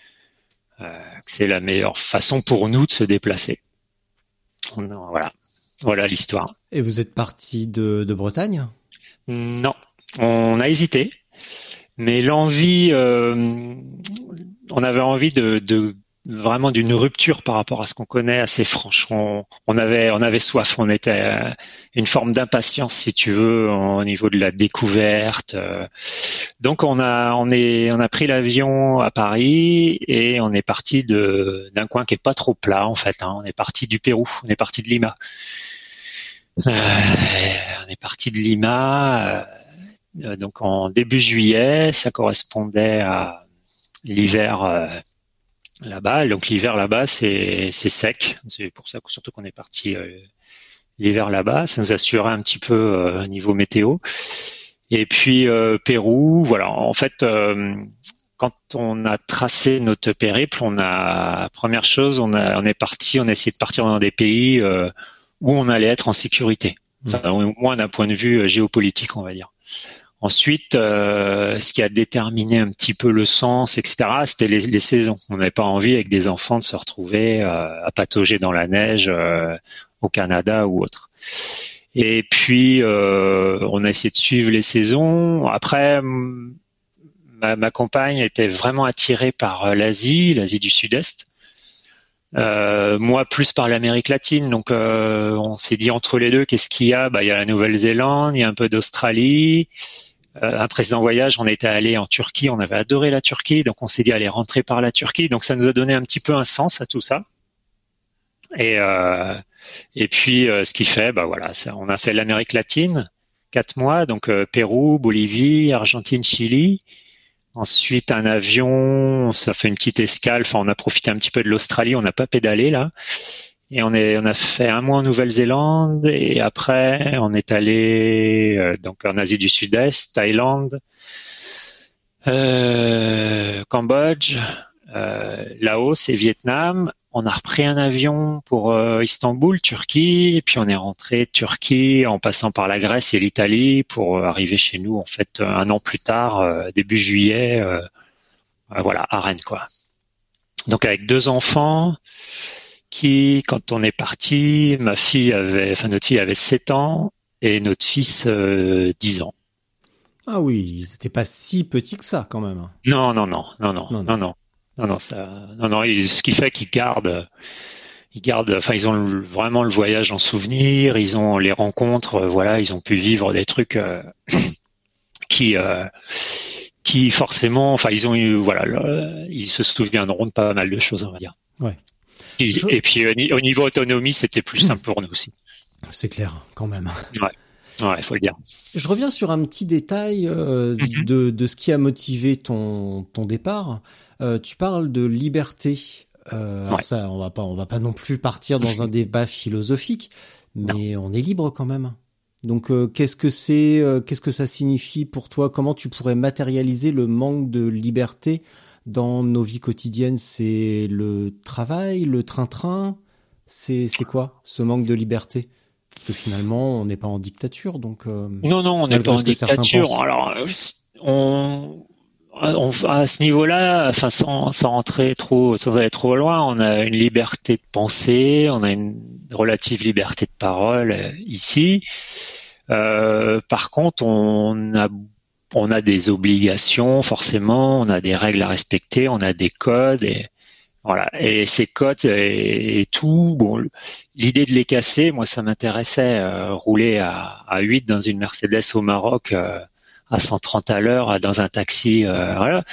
euh, que c'est la meilleure façon pour nous de se déplacer. Voilà, voilà l'histoire. Et vous êtes parti de, de Bretagne? Non, on a hésité, mais l'envie, euh, on avait envie de, de vraiment d'une rupture par rapport à ce qu'on connaît assez franche. On, on avait, on avait soif, on était euh, une forme d'impatience, si tu veux, au niveau de la découverte. euh. Donc on a, on est, on a pris l'avion à Paris et on est parti de d'un coin qui est pas trop plat en fait. hein. On est parti du Pérou, on est parti de Lima. Euh, on est parti de Lima. euh, euh, donc en début juillet, ça correspondait à l'hiver là-bas. Donc l'hiver là-bas, c'est sec. C'est pour ça que surtout qu'on est parti euh, l'hiver là-bas, ça nous assurait un petit peu euh, niveau météo. Et puis euh, Pérou, voilà. En fait, quand on a tracé notre périple, on a première chose, on a on est parti, on a essayé de partir dans des pays où on allait être en sécurité. Enfin, au moins d'un point de vue euh, géopolitique, on va dire. Ensuite, euh, ce qui a déterminé un petit peu le sens, etc., c'était les, les saisons. On n'avait pas envie avec des enfants de se retrouver euh, à patauger dans la neige euh, au Canada ou autre. Et puis, euh, on a essayé de suivre les saisons. Après, ma, ma compagne était vraiment attirée par l'Asie, l'Asie du Sud-Est. Euh, moi, plus par l'Amérique latine. Donc, euh, on s'est dit entre les deux, qu'est-ce qu'il y a? Bah, il y a la Nouvelle-Zélande, il y a un peu d'Australie. Euh, un précédent voyage, on était allé en Turquie, on avait adoré la Turquie, donc on s'est dit allez rentrer par la Turquie. Donc, ça nous a donné un petit peu un sens à tout ça. Et euh, et puis, euh, ce qui fait, bah voilà, ça, on a fait l'Amérique latine, quatre mois, donc euh, Pérou, Bolivie, Argentine, Chili. Ensuite, un avion, ça fait une petite escale. Enfin, on a profité un petit peu de l'Australie. On n'a pas pédalé là, et on est, on a fait un mois en Nouvelle-Zélande, et après, on est allé euh, donc en Asie du Sud-Est, Thaïlande, euh, Cambodge, euh, Laos et Vietnam. On a repris un avion pour euh, Istanbul, Turquie, et puis on est rentré Turquie en passant par la Grèce et l'Italie pour euh, arriver chez nous en fait un an plus tard, euh, début juillet, euh, euh, voilà, à Rennes quoi. Donc avec deux enfants qui, quand on est parti, ma fille avait, enfin notre fille avait 7 ans et notre fils euh, 10 ans. Ah oui, ils étaient pas si petits que ça quand même. Non, non, non, non, non, Non, non, non, non, non, ça, non, non. il- Ce qui fait qu'ils gardent, ils gardent, enfin ils ont le- vraiment le voyage en souvenir, ils ont les rencontres, euh, voilà, ils ont pu vivre des trucs euh, qui euh, qui forcément, enfin ils ont eu, voilà, le- ils se souviendront de pas mal de choses, on va dire. Ouais. Et, Je- et puis au ni- au niveau autonomie, c'était plus simple pour nous aussi. C'est clair, quand même. Ouais, il faut le dire. Je reviens sur un petit détail euh, Mhm. de, de ce qui a motivé ton, ton départ. Euh, tu parles de liberté. Euh, alors ça, on va pas, on va pas non plus partir dans un débat philosophique, mais on est libre quand même. Donc, euh, qu'est-ce que c'est, euh, qu'est-ce que ça signifie pour toi? Comment tu pourrais matérialiser le manque de liberté dans nos vies quotidiennes? C'est le travail, le train-train? C'est, c'est quoi ce manque de liberté? Parce que finalement, on n'est pas en dictature, donc. euh, Non, non, on n'est pas en dictature. Alors, euh, on, on, à ce niveau-là, enfin, sans, sans rentrer trop, sans aller trop loin, on a une liberté de penser, on a une relative liberté de parole euh, ici. Euh, par contre, on a, on a des obligations, forcément, on a des règles à respecter, on a des codes et voilà. Et ces codes et, et tout, bon, l'idée de les casser, moi, ça m'intéressait. euh, rouler à, à 8 dans une Mercedes au Maroc euh, à 130 à l'heure dans un taxi, euh, voilà.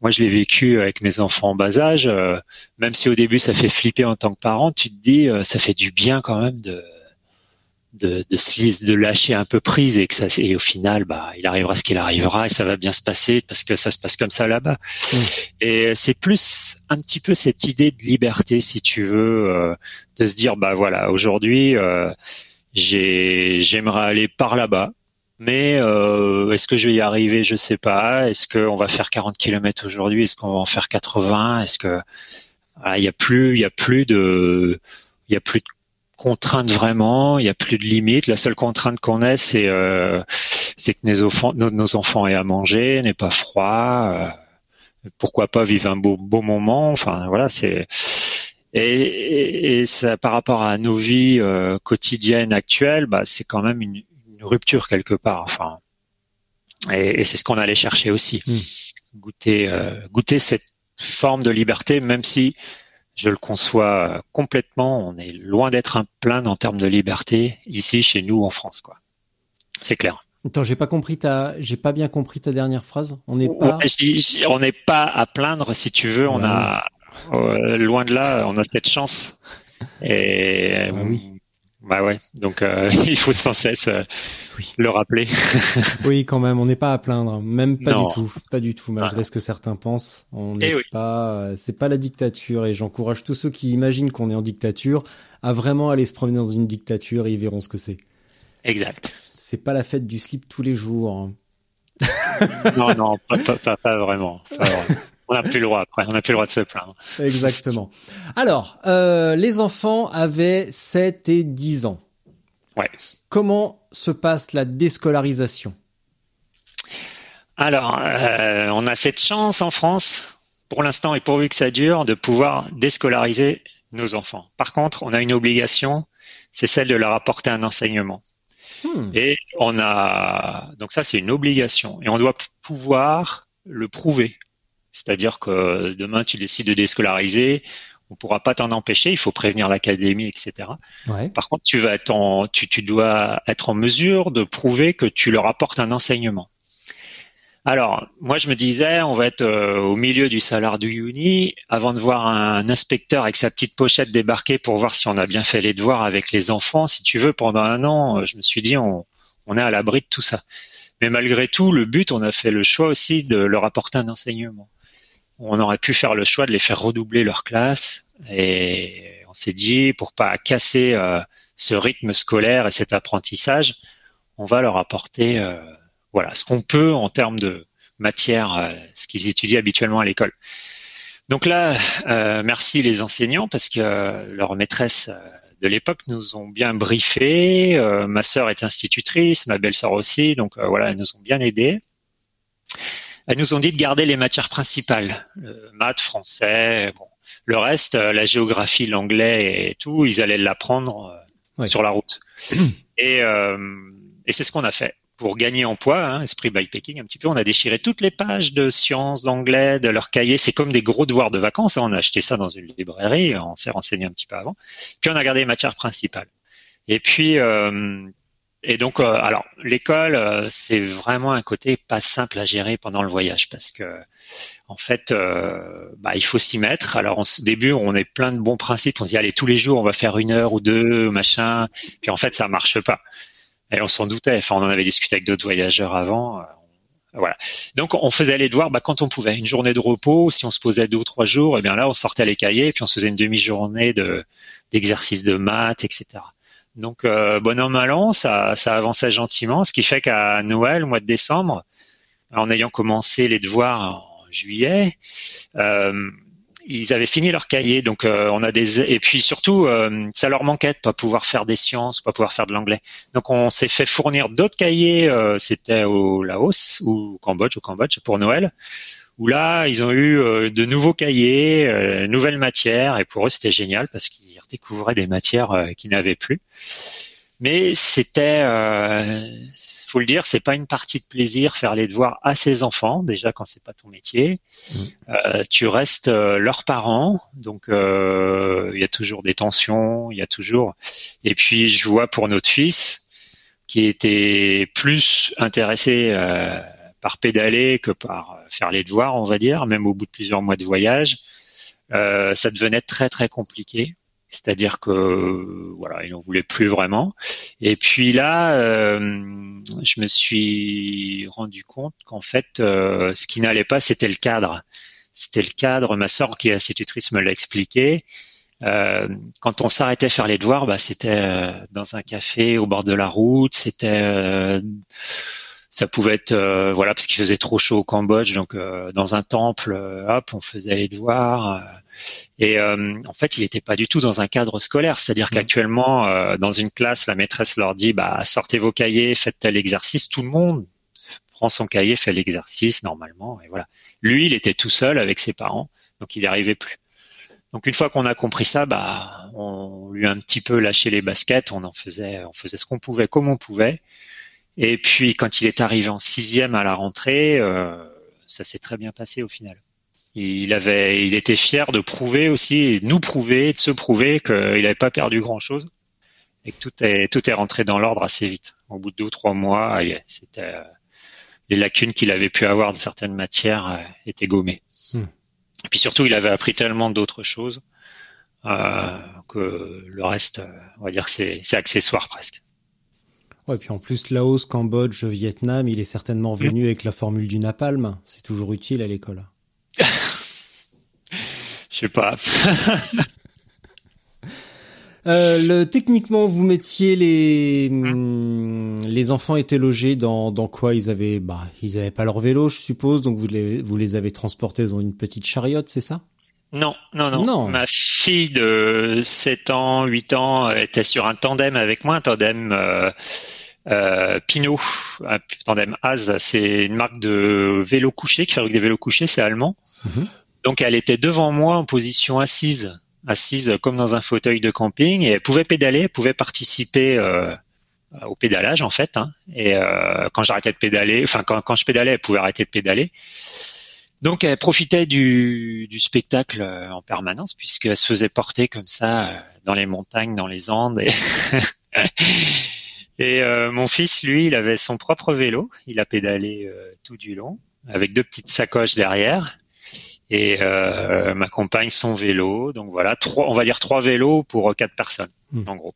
Moi, je l'ai vécu avec mes enfants en bas âge. euh, même si au début, ça fait flipper en tant que parent, tu te dis, euh, ça fait du bien quand même de de, de, se- de lâcher un peu prise et que ça et au final bah il arrivera ce qu'il arrivera et ça va bien se passer parce que ça se passe comme ça là-bas et c'est plus un petit peu cette idée de liberté si tu veux euh, de se dire bah voilà aujourd'hui euh, j'ai j'aimerais aller par là-bas mais euh, est-ce que je vais y arriver? Je sais pas est-ce qu'on va faire 40 km aujourd'hui? Est-ce qu'on va en faire 80 est-ce que voilà, il y a plus il y a plus de il y a plus de contraintes vraiment, il n'y a plus de limites. La seule contrainte qu'on ait, c'est euh, c'est que nos enfants, nos, nos enfants aient à manger, n'aient pas froid. euh, pourquoi pas vivre un beau beau moment. Enfin voilà, c'est et, et, et ça par rapport à nos vies euh, quotidiennes actuelles, bah c'est quand même une, une rupture quelque part. Enfin et, et c'est ce qu'on allait chercher aussi, Mm. goûter euh, goûter cette forme de liberté, même si je le conçois complètement. On est loin d'être un plein en termes de liberté ici chez nous en France, quoi. C'est clair. Attends, j'ai pas compris ta, j'ai pas bien compris ta dernière phrase. On n'est pas. On n'est pas à plaindre, si tu veux. On Ouais. a euh, loin de là, on a cette chance. Et Ah oui. Bah ouais. Donc euh, il faut sans cesse euh, Oui. le rappeler. Oui, quand même, on n'est pas à plaindre, même pas Non. du tout, pas du tout, malgré Ah. ce que certains pensent. On Eh n'est oui. pas, euh, c'est pas la dictature, et j'encourage tous ceux qui imaginent qu'on est en dictature à vraiment aller se promener dans une dictature et ils verront ce que c'est. exact. C'est pas la fête du slip tous les jours. hein. Non, non, pas, pas, pas, pas vraiment. Pas vraiment. On n'a plus le droit après. On n'a plus le droit de se plaindre. Exactement. Alors, euh, les enfants avaient 7 et 10 ans. Ouais. Comment se passe la déscolarisation? Alors, euh, on a cette chance en France, pour l'instant et pourvu que ça dure, de pouvoir déscolariser nos enfants. Par contre, on a une obligation, c'est celle de leur apporter un enseignement. Hmm. Et on a donc ça, c'est une obligation, et on doit pouvoir le prouver. C'est-à-dire que demain, tu décides de déscolariser, on pourra pas t'en empêcher. Il faut prévenir l'académie, etc. Ouais. Par contre, tu vas être en, tu, tu dois être en mesure de prouver que tu leur apportes un enseignement. Alors, moi, je me disais, on va être euh, au milieu du salaire du Uni avant de voir un inspecteur avec sa petite pochette débarquer pour voir si on a bien fait les devoirs avec les enfants. Si tu veux, pendant un an, je me suis dit, on, on est à l'abri de tout ça. Mais malgré tout, le but, on a fait le choix aussi de leur apporter un enseignement. On aurait pu faire le choix de les faire redoubler leur classe et on s'est dit, pour pas casser euh, ce rythme scolaire et cet apprentissage, on va leur apporter euh, voilà ce qu'on peut en termes de matière, euh, ce qu'ils étudient habituellement à l'école. Donc là, euh, merci les enseignants parce que leurs maîtresses de l'époque nous ont bien briefé. Euh, ma sœur est institutrice, ma belle-sœur aussi, donc voilà, elles nous ont bien aidés. Elles nous ont dit de garder les matières principales, maths, français, bon. Le reste, euh, la géographie, l'anglais et tout, ils allaient l'apprendre euh, Ouais. sur la route. et euh, et c'est ce qu'on a fait. pour gagner en poids, hein, esprit bikepacking un petit peu, on a déchiré toutes les pages de sciences, d'anglais, de leur cahier. C'est comme des gros devoirs de vacances. Hein. On a acheté ça dans une librairie, on s'est renseigné un petit peu avant. Puis on a gardé les matières principales. Et puis, euh, et donc, euh, alors l'école, euh, c'est vraiment un côté pas simple à gérer pendant le voyage parce que, en fait, bah, il faut s'y mettre. Alors, au début, on est plein de bons principes. On se dit allez tous les jours, on va faire une heure ou deux, machin. Puis en fait, ça marche pas. Et on s'en doutait. Enfin, on en avait discuté avec d'autres voyageurs avant. Euh, voilà. Donc, on faisait les devoirs bah, quand on pouvait. Une journée de repos, si on se posait deux ou trois jours, et eh bien là, on sortait les cahiers, puis on se faisait une demi-journée de d'exercice de maths, etc. Donc, euh, bonhomme mal ça, ça avançait gentiment, ce qui fait qu'à Noël, au mois de décembre, en ayant commencé les devoirs en juillet, euh, ils avaient fini leur cahier, donc euh, on a des et puis surtout ça leur manquait de pas pouvoir faire des sciences, pas pouvoir faire de l'anglais. Donc on s'est fait fournir d'autres cahiers. C'était au Laos ou au Cambodge, au Cambodge pour Noël, où là ils ont eu de nouveaux cahiers, nouvelles matières et pour eux c'était génial parce qu'ils redécouvraient des matières qu'ils n'avaient plus. Mais c'était faut le dire, c'est pas une partie de plaisir faire les devoirs à ses enfants déjà quand c'est pas ton métier. Mm. Euh, tu restes euh, leurs parents, donc euh, il y a toujours des tensions, il y a toujours. Et puis je vois pour notre fils qui était plus intéressé par pédaler que par faire les devoirs, on va dire, même au bout de plusieurs mois de voyage, ça devenait très très compliqué. C'est-à-dire que voilà, il n'en voulait plus vraiment. Et puis là, euh, je me suis rendu compte qu'en fait, euh, ce qui n'allait pas, c'était le cadre. C'était le cadre. Ma sœur, qui est institutrice, me l'a expliqué. Euh, quand on s'arrêtait faire les devoirs, bah, c'était dans un café au bord de la route. C'était ça pouvait être voilà parce qu'il faisait trop chaud au Cambodge donc dans un temple hop on faisait les devoirs et euh, en fait, il n'était pas du tout dans un cadre scolaire. C'est-à-dire mmh. qu'actuellement, euh, dans une classe, la maîtresse leur dit bah, sortez vos cahiers, faites tel exercice. Tout le monde prend son cahier, fait l'exercice normalement. Et voilà. Lui, il était tout seul avec ses parents, donc il n'y arrivait plus. Donc une fois qu'on a compris ça, bah, on lui a un petit peu lâché les baskets. On en faisait, on faisait ce qu'on pouvait, comme on pouvait. Et puis quand il est arrivé en sixième à la rentrée, euh, ça s'est très bien passé au final il avait, il était fier de prouver aussi, de nous prouver, de se prouver qu'il n'avait pas perdu grand chose et que tout est, tout est rentré dans l'ordre assez vite. Au bout de deux ou trois mois, c'était euh, les lacunes qu'il avait pu avoir de certaines matières euh, étaient gommées. Hmm. Et puis surtout, il avait appris tellement d'autres choses euh, que le reste, on va dire, c'est accessoire presque. Ouais, puis en plus, Laos, Cambodge, Vietnam, il est certainement venu avec la formule du napalm. C'est toujours utile à l'école. Je sais pas. Euh, le, techniquement, vous mettiez les hum, les enfants étaient logés dans dans quoi? Ils avaient bah ils avaient pas leur vélo, je suppose, donc vous les vous les avez transportés dans une petite chariote, c'est ça? Non, non, non, non. Ma fille de 7 ans, 8 ans était sur un tandem avec moi, un tandem euh, euh, Pinot, un tandem Az, c'est une marque de vélo couché qui fabrique des vélos couchés, c'est allemand. Mhm. Donc elle était devant moi en position assise, assise comme dans un fauteuil de camping, et elle pouvait pédaler, elle pouvait participer euh, au pédalage en fait. Hein. Et euh, quand j'arrêtais de pédaler, enfin quand, quand je pédalais, elle pouvait arrêter de pédaler. Donc elle profitait du, du spectacle euh, en permanence puisqu'elle se faisait porter comme ça dans les montagnes, dans les Andes. Et, et euh, mon fils, lui, il avait son propre vélo. Il a pédalé tout du long avec deux petites sacoches derrière et euh, ma compagne son vélo. Donc voilà, trois, on va dire trois vélos pour quatre personnes hmm. en gros.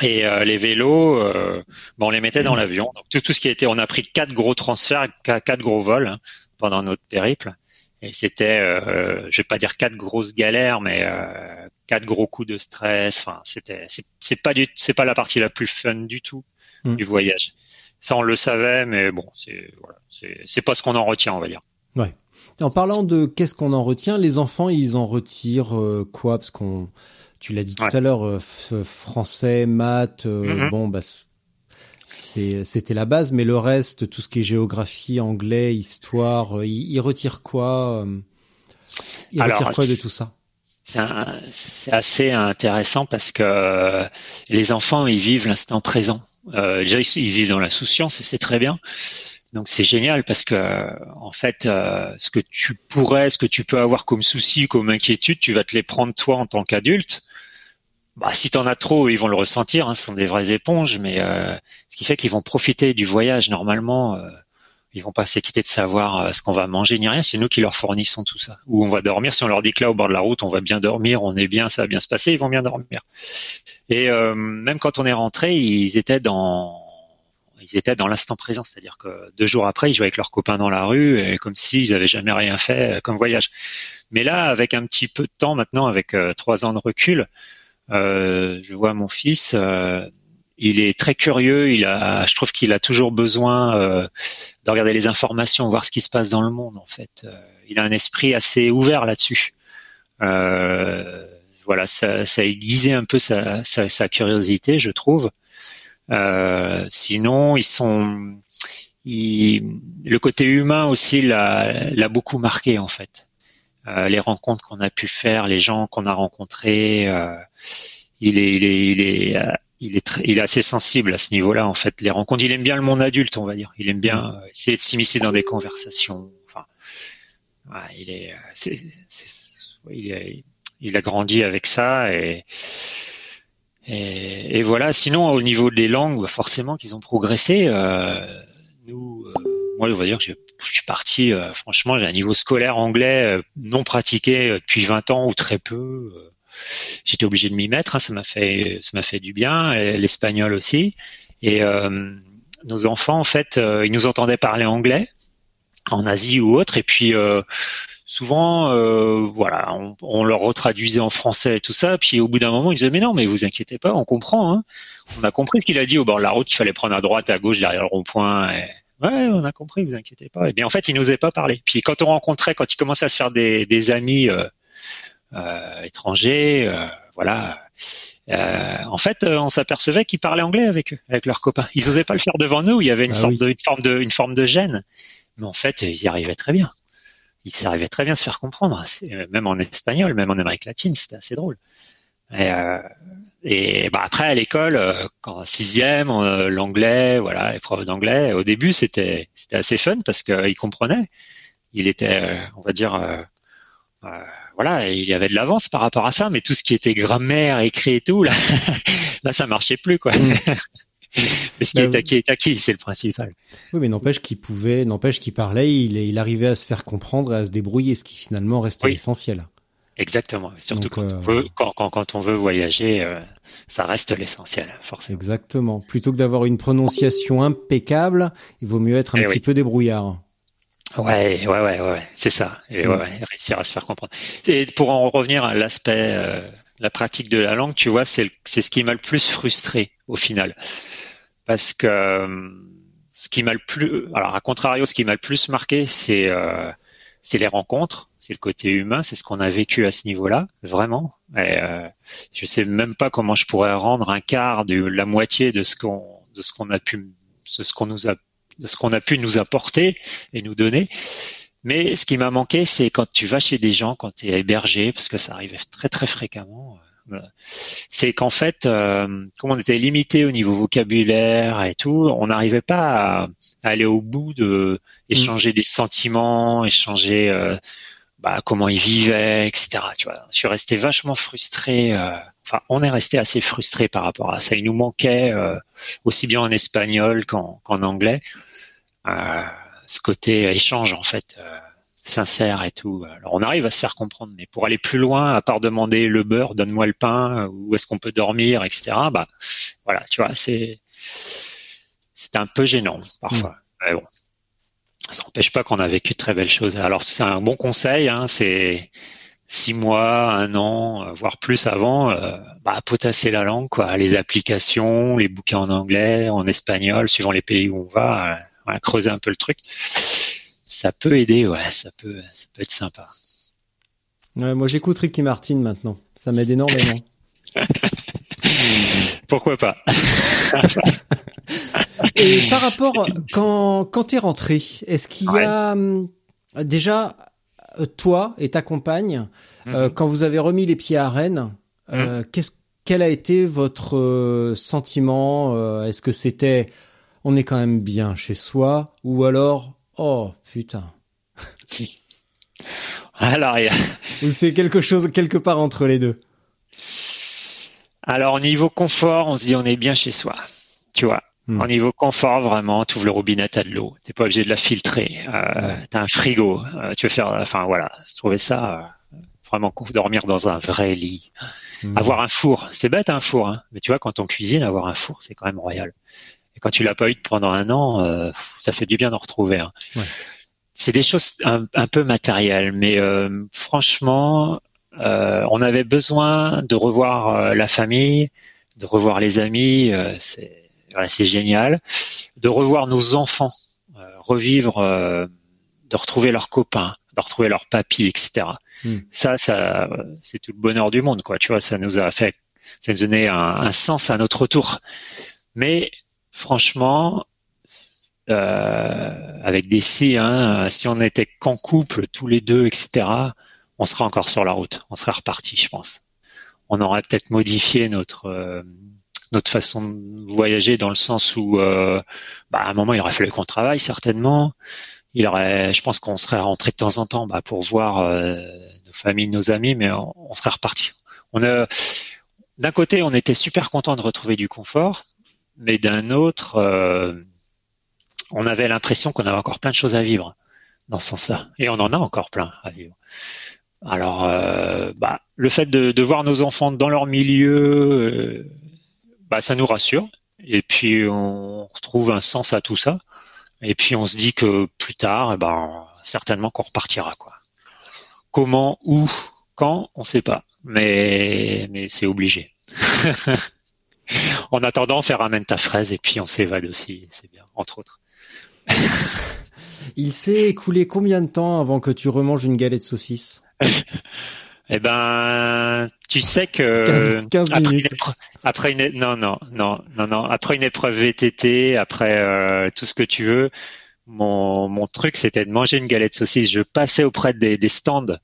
Et euh, les vélos, euh, bon, on les mettait dans l'avion. Donc tout, tout ce qui était, on a pris quatre gros transferts, quatre gros vols hein, pendant notre périple. Et c'était, euh, je vais pas dire quatre grosses galères, mais euh, quatre gros coups de stress. Enfin, c'était, c'est pas du, c'est pas la partie la plus fun du tout hmm. du voyage. Ça, on le savait, mais bon, c'est voilà, c'est pas ce qu'on en retient, on va dire. Ouais. En parlant de qu'est-ce qu'on en retient, les enfants, ils en retirent euh, quoi? Parce qu'on, tu l'as dit tout à l'heure, euh, français, maths, euh, mm-hmm. bon, bah, c'était la base, mais le reste, tout ce qui est géographie, anglais, histoire, ils, retirent quoi Ils retirent quoi de tout ça? C'est assez intéressant parce que les enfants ils vivent l'instant présent. Euh, déjà ils vivent dans la souciance et c'est très bien. Donc c'est génial parce que en fait euh, ce que tu pourrais, ce que tu peux avoir comme souci, comme inquiétude, tu vas te les prendre toi en tant qu'adulte. Bah, si t'en as trop, ils vont le ressentir. Hein, ce sont des vraies éponges, mais euh, ce qui fait qu'ils vont profiter du voyage normalement. Euh, ils vont pas s'inquiéter de savoir euh, ce qu'on va manger ni rien. C'est nous qui leur fournissons tout ça. Où on va dormir. Si on leur dit que là, au bord de la route, on va bien dormir, on est bien, ça va bien se passer, ils vont bien dormir. Et euh, même quand on est rentré, ils étaient dans ils étaient dans l'instant présent, c'est-à-dire que deux jours après, ils jouaient avec leurs copains dans la rue, et comme s'ils avaient jamais rien fait euh, comme voyage. Mais là, avec un petit peu de temps maintenant, avec trois ans de recul, euh, je vois mon fils, euh, il est très curieux. Il a, je trouve qu'il a toujours besoin euh, de regarder les informations, voir ce qui se passe dans le monde. En fait, euh, il a un esprit assez ouvert là-dessus. Euh, voilà, ça, ça a aiguisé un peu sa, curiosité, je trouve. Euh, sinon, ils sont, le côté humain aussi l'a beaucoup marqué en fait. Les rencontres qu'on a pu faire, les gens qu'on a rencontrés, il est, il est, il est il est très, il est assez sensible à ce niveau-là en fait. Les rencontres, il aime bien le monde adulte, on va dire. Il aime bien mm. euh, essayer de s'immiscer dans des conversations. Enfin, ouais, il est, euh, c'est, il, est, il a grandi avec ça et, et, et voilà. Sinon, au niveau des langues, forcément qu'ils ont progressé. Euh, nous, euh, moi, on va dire que je, je suis parti. Euh, franchement, j'ai un niveau scolaire anglais non pratiqué depuis 20 ans ou très peu j'étais obligé de m'y mettre. Hein, ça m'a fait, ça m'a fait du bien. L'espagnol aussi. Et euh, nos enfants, en fait, euh, ils nous entendaient parler anglais en Asie ou autre. Et puis euh, souvent, voilà, on, leur retraduisait en français et tout ça. Puis au bout d'un moment, ils disaient mais non, mais vous inquiétez pas, on comprend. Hein. On a compris ce qu'il a dit au bord de la route qu'il fallait prendre à droite, à gauche derrière le rond-point. Ouais, on a compris, vous inquiétez pas. Et bien en fait, ils nous avaient pas parlé. Puis quand on rencontrait, quand ils commençaient à se faire des, amis étrangers, euh, voilà. Euh, en fait, on s'apercevait qu'ils parlaient anglais avec eux, avec leurs copains. Ils n'osaient pas le faire devant nous. Il y avait une, ah sorte de, une forme de, une forme de gêne. Mais en fait, ils y arrivaient très bien. Ils y arrivaient très bien à se faire comprendre. Même en espagnol, même en Amérique latine, c'était assez drôle. Et, euh, et bah après à l'école, quand sixième, l'anglais, voilà, les profs d'anglais. Au début, c'était c'était assez fun parce qu'ils comprenaient. Il était, on va dire, voilà, il y avait de l'avance par rapport à ça, mais tout ce qui était grammaire, écrit et tout, là, là ça marchait plus, quoi. Mm. mais ce qui est acquis est acquis, c'est le principal. Oui, mais n'empêche qu'il pouvait, n'empêche qu'il parlait, il, il arrivait à se faire comprendre et à se débrouiller, ce qui finalement reste l'essentiel. Exactement. Surtout quand, on euh, veut, quand, quand, quand, on veut voyager, euh, ça reste l'essentiel, forcément. Exactement. Plutôt que d'avoir une prononciation impeccable, il vaut mieux être un eh petit peu débrouillard. Ouais, ouais, ouais, ouais, c'est ça. Et mm. ouais, réussir à se faire comprendre. Et pour en revenir à l'aspect, euh, la pratique de la langue, tu vois, c'est c'est ce qui m'a le plus frustré au final, parce que euh, ce qui m'a le plus, alors à contrario, ce qui m'a le plus marqué, c'est euh, c'est les rencontres, c'est le côté humain, c'est ce qu'on a vécu à ce niveau-là, vraiment. Et euh, je sais même pas comment je pourrais rendre un quart de la moitié de ce qu'on de ce qu'on a pu, de ce qu'on nous a de ce qu'on a pu nous apporter et nous donner. Mais ce qui m'a manqué, c'est quand tu vas chez des gens, quand tu es hébergé, parce que ça arrivait très très fréquemment, euh, c'est qu'en fait, euh, comme on était limité au niveau vocabulaire et tout, on n'arrivait pas à, aller au bout de échanger mm. des sentiments, échanger euh, bah, comment ils vivaient, etc. Tu vois, je suis resté vachement frustré. Euh, enfin, on est resté assez frustré par rapport à ça. Il nous manquait euh, aussi bien en espagnol qu'en anglais euh, ce côté échange en fait sincère et tout. Alors on arrive à se faire comprendre, mais pour aller plus loin, à part demander le beurre, donne-moi le pain, où est-ce qu'on peut dormir, etc. Bah voilà, tu vois, c'est c'est un peu gênant parfois. Mm. Mais bon, ça n'empêche pas qu'on a vécu de très belles choses. Alors c'est un bon conseil, hein, c'est six mois, un an, euh, voire plus avant, euh, bah, potasser la langue, quoi, les applications, les bouquins en anglais, en espagnol, suivant les pays où on va, euh, creuser un peu le truc. Ça peut aider, ouais, ça peut, ça peut être sympa. Ouais, moi j'écoute Ricky Martin maintenant, ça m'aide énormément. Pourquoi pas? Et par rapport, quand, quand tu es rentré, est-ce qu'il y a hum, déjà toi et ta compagne, Euh, quand vous avez remis les pieds à Rennes, euh, qu'est-ce quel a été votre euh, sentiment euh, Est-ce que c'était on est quand même bien chez soi ou alors oh putain Alors, il ou c'est quelque chose quelque part entre les deux? Alors, au niveau confort, on se dit on est bien chez soi. Tu vois. Hmm. Au niveau confort, vraiment, tu ouvres le robinet, t'as de l'eau. T'es pas obligé de la filtrer. Euh. T'as un frigo. Euh, tu veux faire, enfin voilà, je trouvais ça euh, vraiment cool, dormir dans un vrai lit. Hmm. Avoir un four, c'est bête un four, hein. mais tu vois quand on cuisine, avoir un four, c'est quand même royal. Et quand tu l'as pas eu pendant un an, euh, ça fait du bien d'en retrouver. hein. Ouais. C'est des choses un, un peu matérielles, mais euh, franchement, euh, on avait besoin de revoir la famille, de revoir les amis, euh, c'est c'est génial, de revoir nos enfants, euh, revivre, euh, de retrouver leurs copains, de retrouver leurs papis, etc. Hmm. Ça, ça, euh, c'est tout le bonheur du monde, quoi. Tu vois, ça nous a fait, ça nous a donné un, un sens à notre retour. Mais franchement, euh, avec des si, hein, si on était qu'en couple, tous les deux, etc., on serait encore sur la route, on serait reparti, je pense. On aurait peut-être modifié notre euh, notre façon de voyager dans le sens où, euh, bah, à un moment, il aurait fallu qu'on travaille certainement. Il aurait, je pense qu'on serait rentré de temps en temps bah, pour voir euh, nos familles, nos amis, mais on, serait reparti. On a, d'un côté, on était super content de retrouver du confort, mais d'un autre, euh, on avait l'impression qu'on avait encore plein de choses à vivre dans ce sens-là, et on en a encore plein à vivre. Alors, euh, bah, le fait de, de voir nos enfants dans leur milieu, euh, bah, ça nous rassure. Et puis, on retrouve un sens à tout ça. Et puis, on se dit que plus tard, eh ben, certainement qu'on repartira. Quoi. Comment, où, quand, on sait pas. Mais, mais c'est obligé. en attendant, faire amène ta fraise et puis on s'évade aussi. C'est bien, entre autres. il s'est écoulé combien de temps avant que tu remanges une galette saucisse Eh ben, tu sais que 15 15 après, une épreuve- après une non non non non non après une épreuve VTT, après euh, tout ce que tu veux, mon mon truc c'était de manger une galette saucisse. Je passais auprès des, des stands.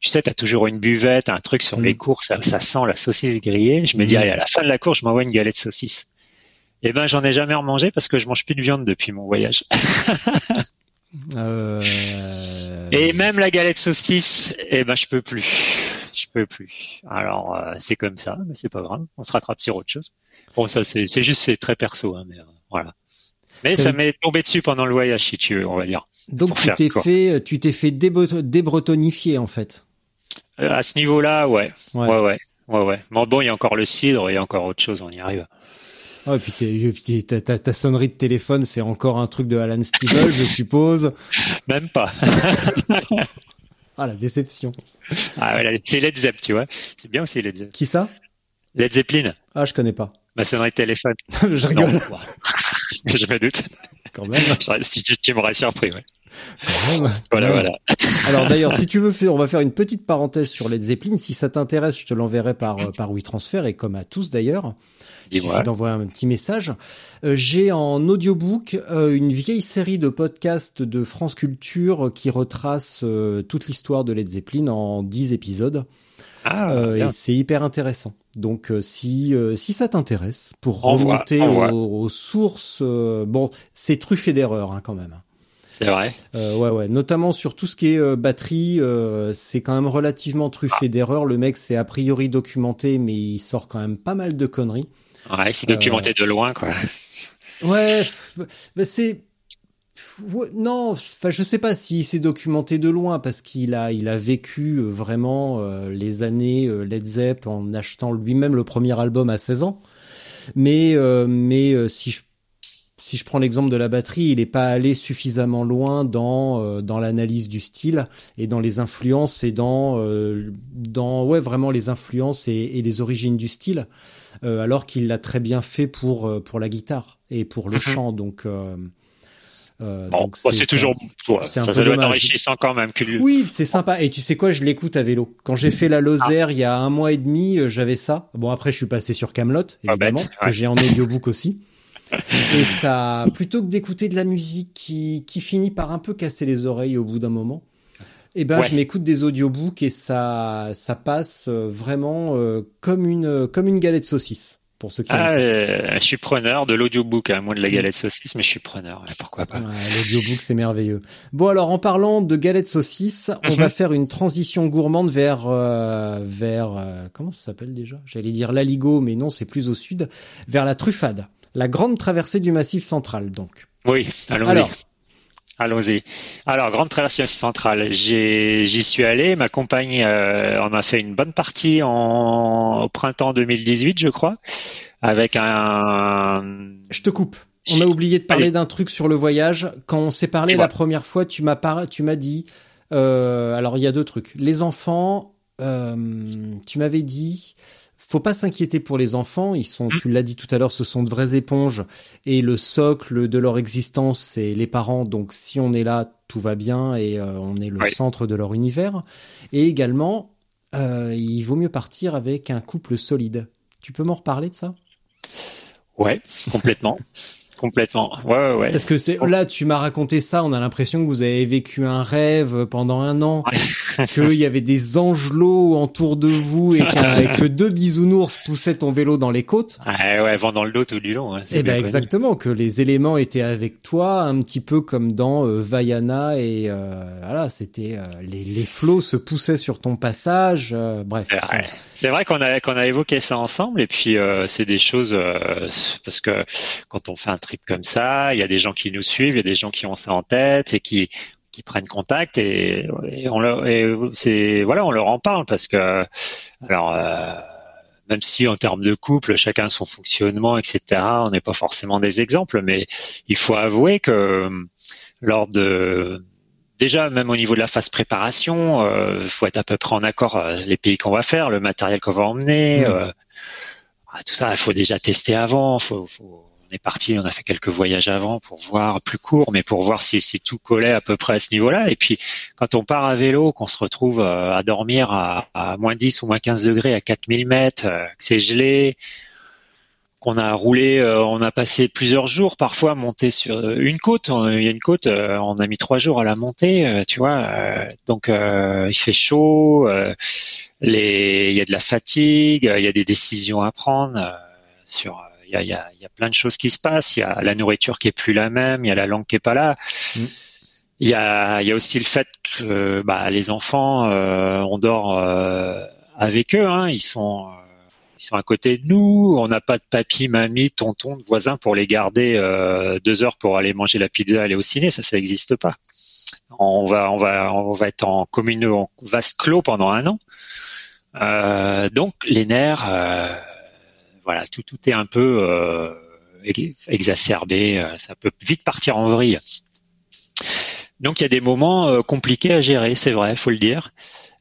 Tu sais, t'as toujours une buvette, un truc sur Mm. les courses, ça, ça sent la saucisse grillée. Je me dis Mm. allez à la fin de la course, je m'envoie une galette saucisse. Eh ben, j'en ai jamais remangé parce que je mange plus de viande depuis mon voyage. Euh, Et même la galette saucisse, eh ben je peux plus, je peux plus. Alors euh, c'est comme ça, mais c'est pas grave, on se rattrape sur autre chose. Bon ça c'est juste c'est très perso, hein, mais euh, voilà. Mais ça m'est tombé dessus pendant le voyage, si tu veux, on va dire. Donc tu t'es fait, tu t'es fait débreto- débretonifier en fait. À ce niveau-là, ouais, Ouais. ouais, ouais, ouais, ouais. Mais bon, il y a encore le cidre, il y a encore autre chose, on y arrive. Oh, et puis, t'es- et puis t'es- ta, ta, ta sonnerie de téléphone, c'est encore un truc de Alan Stivell, je suppose. Même pas. Ah la déception. Ah, ouais, c'est Led Zepp, tu vois. C'est bien aussi Led Zepp. Qui ça? Led Zeppelin, Ah, je connais pas. ma sonnerie de téléphone. je rigole. Je me doute. Quand même. tu, tu, tu m'aurais surpris, ouais. Quand même. quand Voilà, même. voilà. Alors d'ailleurs, si tu veux faire, on va faire une petite parenthèse sur Led Zeppelin. Si ça t'intéresse, je te l'enverrai par euh, par WeTransfer et comme à tous d'ailleurs. Il suffit d'envoyer un petit message. Euh, J'ai en audiobook euh, une vieille série de podcasts de France Culture qui retrace euh, toute l'histoire de Led Zeppelin en 10 épisodes. Ah, et c'est hyper intéressant. Donc si si ça t'intéresse, pour Envoie, remonter envoie. aux, aux sources, bon, c'est truffé d'erreurs hein, quand même. c'est vrai. Euh, ouais, ouais, notamment sur tout ce qui est euh, batterie, euh, c'est quand même relativement truffé d'erreurs. Le mec, c'est a priori documenté, mais il sort quand même pas mal de conneries. Ouais, c'est Euh, documenté de loin, quoi. Ouais, c'est non, enfin je sais pas si c'est documenté de loin parce qu'il a il a vécu euh, vraiment euh, les années euh, Led Zepp en achetant lui-même le premier album à 16 ans. Mais euh, mais euh, si je si je prends l'exemple de la batterie, il n'est pas allé suffisamment loin dans euh, dans l'analyse du style et dans les influences et dans euh, dans ouais vraiment les influences et, et les origines du style, euh, alors qu'il l'a très bien fait pour euh, pour la guitare et pour le Mhm. chant. Donc euh, euh, Bon, bon, c'est- toujours, ouais, ça, peu doit être enrichissant quand même. Que... oui, c'est sympa. Et tu sais quoi, je l'écoute à vélo. Quand j'ai fait la Lozère il y a un mois et demi, euh, j'avais ça. Bon, après, je suis passé sur Camelot, bête, évidemment, que ouais. j'ai en audiobook aussi. Et ça, plutôt que d'écouter de la musique qui, qui finit par un peu casser les oreilles au bout d'un moment, Eh ben, Ouais. je m'écoute des audiobooks et ça, ça passe euh, vraiment euh, comme une, comme une galette saucisse pour ceux qui Ah, euh, je suis preneur de l'audiobook, hein, moins de la galette saucisse, mais je suis preneur. pourquoi pas Ouais, L'audiobook, c'est merveilleux. Bon, alors, en parlant de galettes saucisses, on Mhm. va faire une transition gourmande vers, euh, vers, euh, comment ça s'appelle déjà? J'allais dire l'Aligo, mais non, c'est plus au sud, vers la truffade. La grande traversée du massif central, donc. Oui, allons-y. Alors. Allons-y. Alors, grande traversée centrale. J'y suis allé. Ma compagne, euh, on a fait une bonne partie en, au printemps 2018, je crois, avec un. Je te coupe. On a oublié de parler d'un truc sur le voyage. Quand on s'est parlé la première fois, tu m'as par... tu m'as dit, euh, alors il y a deux trucs. Les enfants, euh, tu m'avais dit, faut pas s'inquiéter pour les enfants. Ils sont, tu l'as dit tout à l'heure, ce sont de vraies éponges et le socle de leur existence, c'est les parents. Donc si on est là, tout va bien et euh, on est le Oui. centre de leur univers. Et également, euh, il vaut mieux partir avec un couple solide. Tu peux m'en reparler de ça? Ouais, complètement. complètement. Ouais, ouais, ouais. Parce que c'est là, tu m'as raconté ça. On a l'impression que vous avez vécu un rêve pendant un an, qu'il y avait des angelots autour de vous et, que deux bisounours poussaient ton vélo dans les côtes. Ouais, ouais, vent dans le dos tout du long. hein, Eh ben exactement, que les éléments étaient avec toi, un petit peu comme dans euh, Vaiana et euh, voilà, c'était euh, les, les flots se poussaient sur ton passage. euh, bref. Ouais. C'est vrai qu'on a qu'on a évoqué ça ensemble et puis c'est des choses parce que quand on fait un comme ça, il y a des gens qui nous suivent, il y a des gens qui ont ça en tête et qui qui prennent contact et, et on leur et c'est voilà on leur en parle parce que alors euh, même si en termes de couple chacun son fonctionnement etc on n'est pas forcément des exemples mais il faut avouer que euh, lors de déjà même au niveau de la phase préparation, euh, faut être à peu près en accord euh, les pays qu'on va faire, le matériel qu'on va emmener, euh, ah, tout ça, il faut déjà tester avant. Faut, faut- est parti, on a fait quelques voyages avant pour voir plus court, mais pour voir si, tout collait à peu près à ce niveau-là. Et puis quand on part à vélo, qu'on se retrouve euh, à dormir à, moins 10 ou moins 15 degrés à 4000 mètres, euh, que c'est gelé, qu'on a roulé, euh, on a passé plusieurs jours parfois à monter sur une côte. Il y a une côte, on a mis trois jours à la monter, tu vois. donc il fait chaud, il y a de la fatigue, il y a des décisions à prendre. sur, y a, il y, a, il y a plein de choses qui se passent. Il y a la nourriture qui est plus la même, il y a la langue qui est pas là. Mm. Il y a, il y a aussi le fait que bah, les enfants, euh, on dort euh, avec eux. Hein, ils sont euh, ils sont à côté de nous. On n'a pas de papy, mamie, tonton, de voisins pour les garder deux heures pour aller manger la pizza, aller au ciné. Ça, ça n'existe pas. On va, on va, on va être en commune, en vase clos pendant un an. Donc les nerfs, voilà, tout, tout est un peu euh, exacerbé. euh, Ça peut vite partir en vrille. Donc il y a des moments euh, compliqués à gérer, c'est vrai, faut le dire.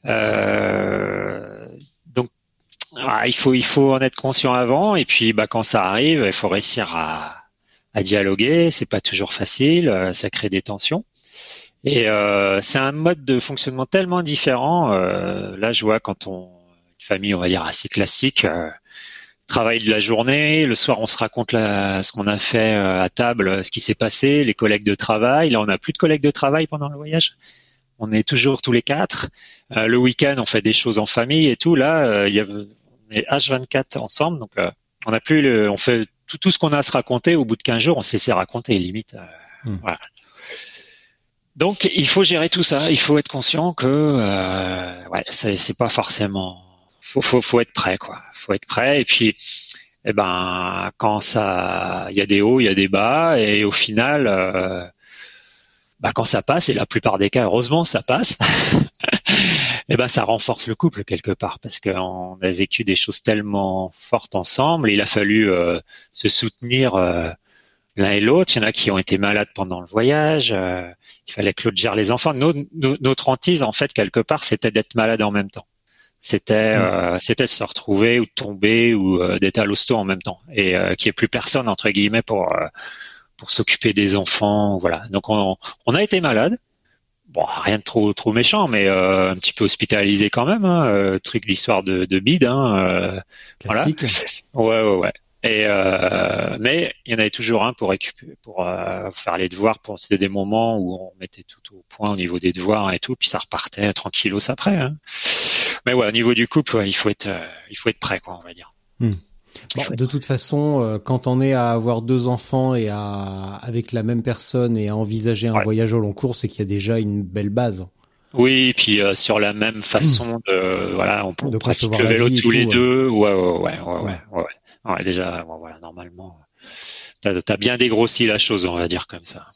Euh, donc ah, il faut il faut en être conscient avant et puis bah quand ça arrive, il faut réussir à, à dialoguer. C'est pas toujours facile, ça crée des tensions. Et c'est un mode de fonctionnement tellement différent. Là, je vois quand on une famille, on va dire assez classique, travail de la journée, le soir on se raconte la, ce qu'on a fait euh, à table, ce qui s'est passé, les collègues de travail. Là, on n'a plus de collègues de travail pendant le voyage. On est toujours tous les quatre. Euh, le week-end, on fait des choses en famille et tout. Là, euh, y a, on est H24 ensemble, donc euh, on a plus le, on fait tout, tout ce qu'on a à se raconter. Au bout de 15 jours, on s'est raconter limite. euh, Hmm. Voilà. Donc, il faut gérer tout ça. Il faut être conscient que, euh, ouais, c'est pas forcément. Faut, faut, être prêt, quoi. Faut être prêt. Et puis, eh ben, quand ça, il y a des hauts, il y a des bas, et au final, euh, bah, quand ça passe, et la plupart des cas, heureusement, ça passe. eh ben, ça renforce le couple quelque part, parce qu'on a vécu des choses tellement fortes ensemble. Il a fallu euh, se soutenir. euh, l'un et l'autre. Il y en a qui ont été malades pendant le voyage. il fallait que l'autre gère les enfants. Notre hantise, en fait, quelque part, c'était d'être malade en même temps. C'était, Mm. euh, c'était de se retrouver ou de tomber ou euh, d'être à l'hosto en même temps et euh, qu'il n'y ait plus personne entre guillemets pour euh, pour s'occuper des enfants. Voilà. Donc on, on a été malade. Bon, rien de trop trop méchant, mais euh, un petit peu hospitalisé quand même. Hein, euh, truc l'histoire de, de bide. Hein, euh, Voilà. Ouais, ouais, ouais. Et euh, mais il y en avait toujours un pour récupérer, pour euh, faire les devoirs. Pour c'était des moments où on mettait tout au point au niveau des devoirs et tout, puis ça repartait tranquillos après. Hein. Mais ouais, au niveau du couple, ouais, il faut être, euh, il faut être prêt, quoi, on va dire. Hmm. Bon, de toute façon, euh, quand on est à avoir deux enfants et à avec la même personne et à envisager un Ouais. voyage au long cours, c'est qu'il y a déjà une belle base. Oui, et puis euh, sur la même façon de, voilà, on, De pratique le vélo tous les deux. Ouais, ouais, ouais, ouais, ouais, Ouais. ouais, ouais. Ouais, déjà, ouais, voilà, normalement, t'as as bien dégrossi la chose, on va dire comme ça.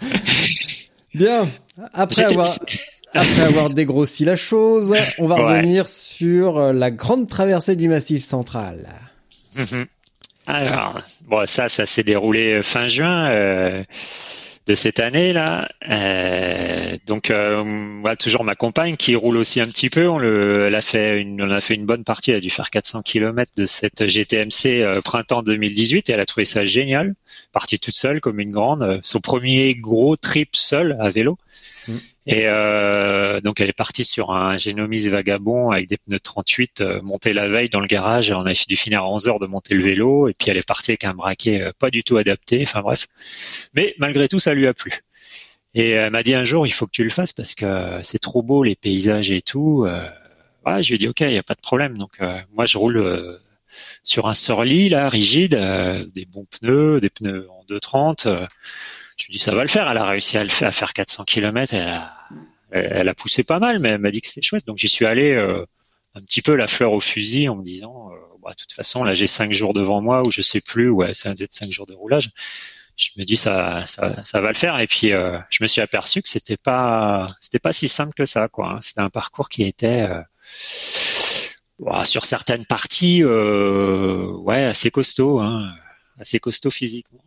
Bien. Après avoir après avoir dégrossi la chose, on va Ouais. revenir sur euh, la grande traversée du Massif Central. Mhm. Alors, bon, ça, ça s'est déroulé fin juin euh, de cette année là. Euh, donc, euh, toujours ma compagne qui roule aussi un petit peu. On le, elle a fait une, on a fait une bonne partie. Elle a dû faire 400 km de cette GTMC euh, printemps 2018 et elle a trouvé ça génial. Partie toute seule comme une grande. Euh, Son premier gros trip seul à vélo. Et euh, donc elle est partie sur un Genomics vagabond avec des pneus 38, euh, la veille dans le garage. On a dû finir à 11 heures de monter le vélo et puis elle est partie avec un braquet euh, pas du tout adapté. Enfin bref, mais malgré tout ça lui a plu. Et elle m'a dit un jour il faut que tu le fasses parce que c'est trop beau les paysages et tout. Euh, je lui ai dit ok, il y a pas de problème. Donc euh, moi je roule euh, sur un Surly là rigide, euh, des bons pneus, des pneus en 230. Je lui dis ça va le faire. Elle a réussi à le faire, à faire 400 km. Elle a, elle a poussé pas mal, mais elle m'a dit que c'était chouette. Donc j'y suis allé euh, un petit peu la fleur au fusil en me disant, euh, bah, de toute façon là j'ai cinq jours devant moi ou je sais plus, ouais ça va être cinq jours de roulage. Je me dis ça, ça, ça va le faire. Et puis euh, je me suis aperçu que c'était pas, c'était pas si simple que ça, quoi. hein. C'était un parcours qui était euh, ouah, sur certaines parties, euh, ouais, assez costaud, hein, assez costaud physiquement.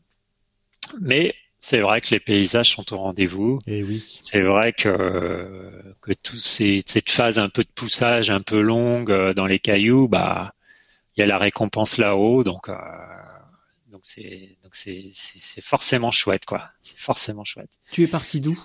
Mais c'est vrai que les paysages sont au rendez-vous. Et oui. C'est vrai que que tout ces, cette phase un peu de poussage, un peu longue euh, dans les cailloux, bah il y a la récompense là-haut, donc euh, donc c'est donc c'est c'est forcément chouette quoi. C'est forcément chouette. Tu es parti d'où?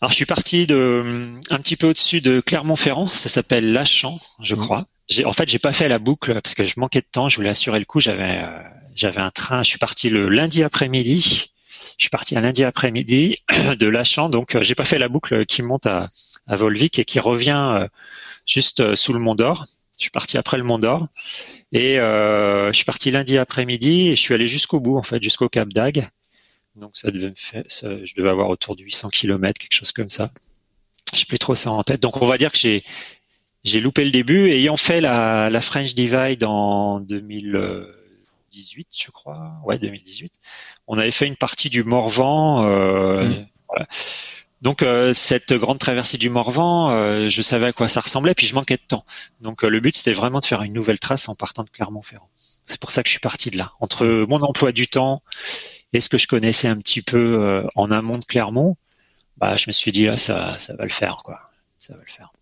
Alors je suis parti de un petit peu au-dessus de Clermont-Ferrand, ça s'appelle Lachamp, je Mhm. crois. J'ai en fait j'ai pas fait la boucle parce que je manquais de temps, je voulais assurer le coup. J'avais euh, j'avais un train, je suis parti le lundi après-midi. Je suis parti un lundi après-midi de Lachamp, donc euh, j'ai pas fait la boucle qui monte à à Volvic et qui revient euh, juste euh, sous le Mont d'Or. Je suis parti après le Mont d'Or et euh, je suis parti lundi après-midi et je suis allé jusqu'au bout en fait, jusqu'au Cap d'Agde. Donc ça devait me faire, ça- je devais avoir autour de 800 km, quelque chose comme ça. J'ai plus trop ça en tête. Donc on va dire que j'ai j'ai loupé le début. Ayant fait la, la French Divide en 2018, je crois. Ouais, 2018. On avait fait une partie du Morvan. Euh, Mm. voilà. Donc euh, cette grande traversée du Morvan, euh, je savais à quoi ça ressemblait, puis je manquais de temps. Donc euh, le but c'était vraiment de faire une nouvelle trace en partant de Clermont-Ferrand. C'est pour ça que je suis parti de là. Entre mon emploi du temps et ce que je connaissais un petit peu euh, en amont de Clermont, bah je me suis dit là ça ça va le faire quoi. Ça va le faire.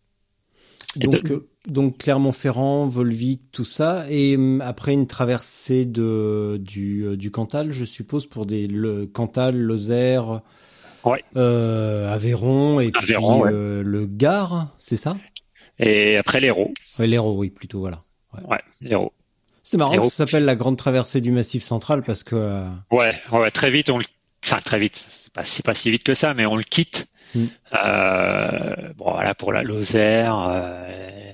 Donc, euh, donc Clermont-Ferrand, Volvic, tout ça, et hum, après une traversée de du, euh, du Cantal, je suppose pour des le Cantal, Lozère, Ouais. euh, Aveyron et Aveyron, puis ouais. euh, le Gard, c'est ça? Et après l'Hérault. ouais, L'Hérault, oui, plutôt voilà. Ouais, l'Hérault. C'est marrant ça s'appelle la grande traversée du Massif Central parce que euh, Ouais, ouais, très vite on le enfin très vite, c'est pas, c'est pas si vite que ça, mais on le quitte. Mm. Euh, bon voilà pour la Lozère euh,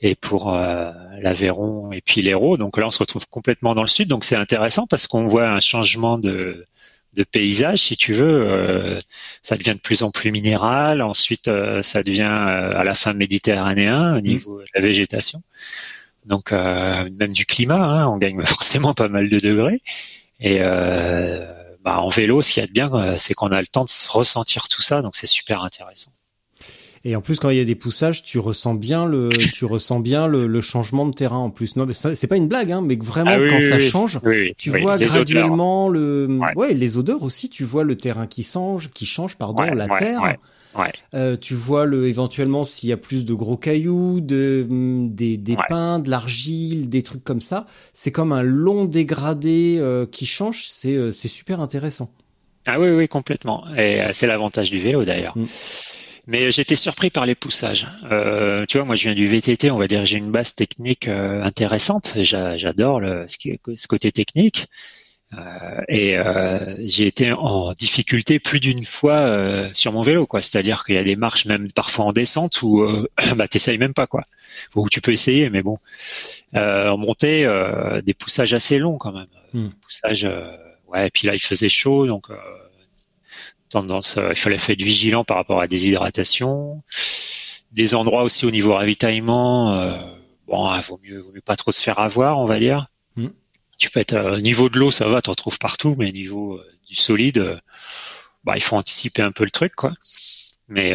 et pour euh, l'Aveyron et puis l'Hérault. Donc là on se retrouve complètement dans le sud, donc c'est intéressant parce qu'on voit un changement de de paysage, si tu veux, ça devient de plus en plus minéral. Ensuite, ça devient à la fin méditerranéen au niveau de la végétation. Donc même du climat, hein, on gagne forcément pas mal de degrés. Et euh, bah, en vélo, ce qu'il y a de bien, euh, c'est qu'on a le temps de se ressentir tout ça, donc c'est super intéressant. et en plus quand il y a des poussages, tu ressens bien le tu ressens bien le, le changement de terrain en plus. Non, mais c'est pas une blague, hein, mais vraiment Ah oui, quand oui, ça oui. change, Tu vois odeurs. graduellement le, Ouais. ouais. les odeurs aussi. Tu vois le terrain qui change, qui change, pardon, Ouais, la ouais, terre. Ouais. Euh, tu vois le éventuellement s'il y a plus de gros cailloux, de hum, des, des Ouais. de l'argile, des trucs comme ça. C'est comme un long dégradé euh, qui change. C'est euh, c'est super intéressant. Ah oui, oui, complètement. Et c'est l'avantage du vélo d'ailleurs. Mm. Mais j'étais surpris par les poussages. Euh, tu vois, moi je viens du VTT, on va dire j'ai une base technique euh, intéressante. J'adore ce côté technique. Euh, et euh, j'ai été en difficulté plus d'une fois euh, sur mon vélo, quoi. C'est-à-dire qu'il y a des marches même parfois en descente où bah t'essayes même pas, quoi. Ou tu peux essayer, mais bon. en montée, des poussages assez longs quand même. Hmm. Poussages, ouais. Et puis là, il faisait chaud, donc tendance, il fallait être vigilant par rapport à la déshydratation. Des endroits aussi au niveau ravitaillement, bon, il vaut mieux, vaut mieux pas trop se faire avoir, on va dire. Hmm tu peux être au euh, niveau de l'eau, ça va, tu en trouves partout, mais au niveau euh, du solide, euh, bah il faut anticiper un peu le truc, quoi. Mais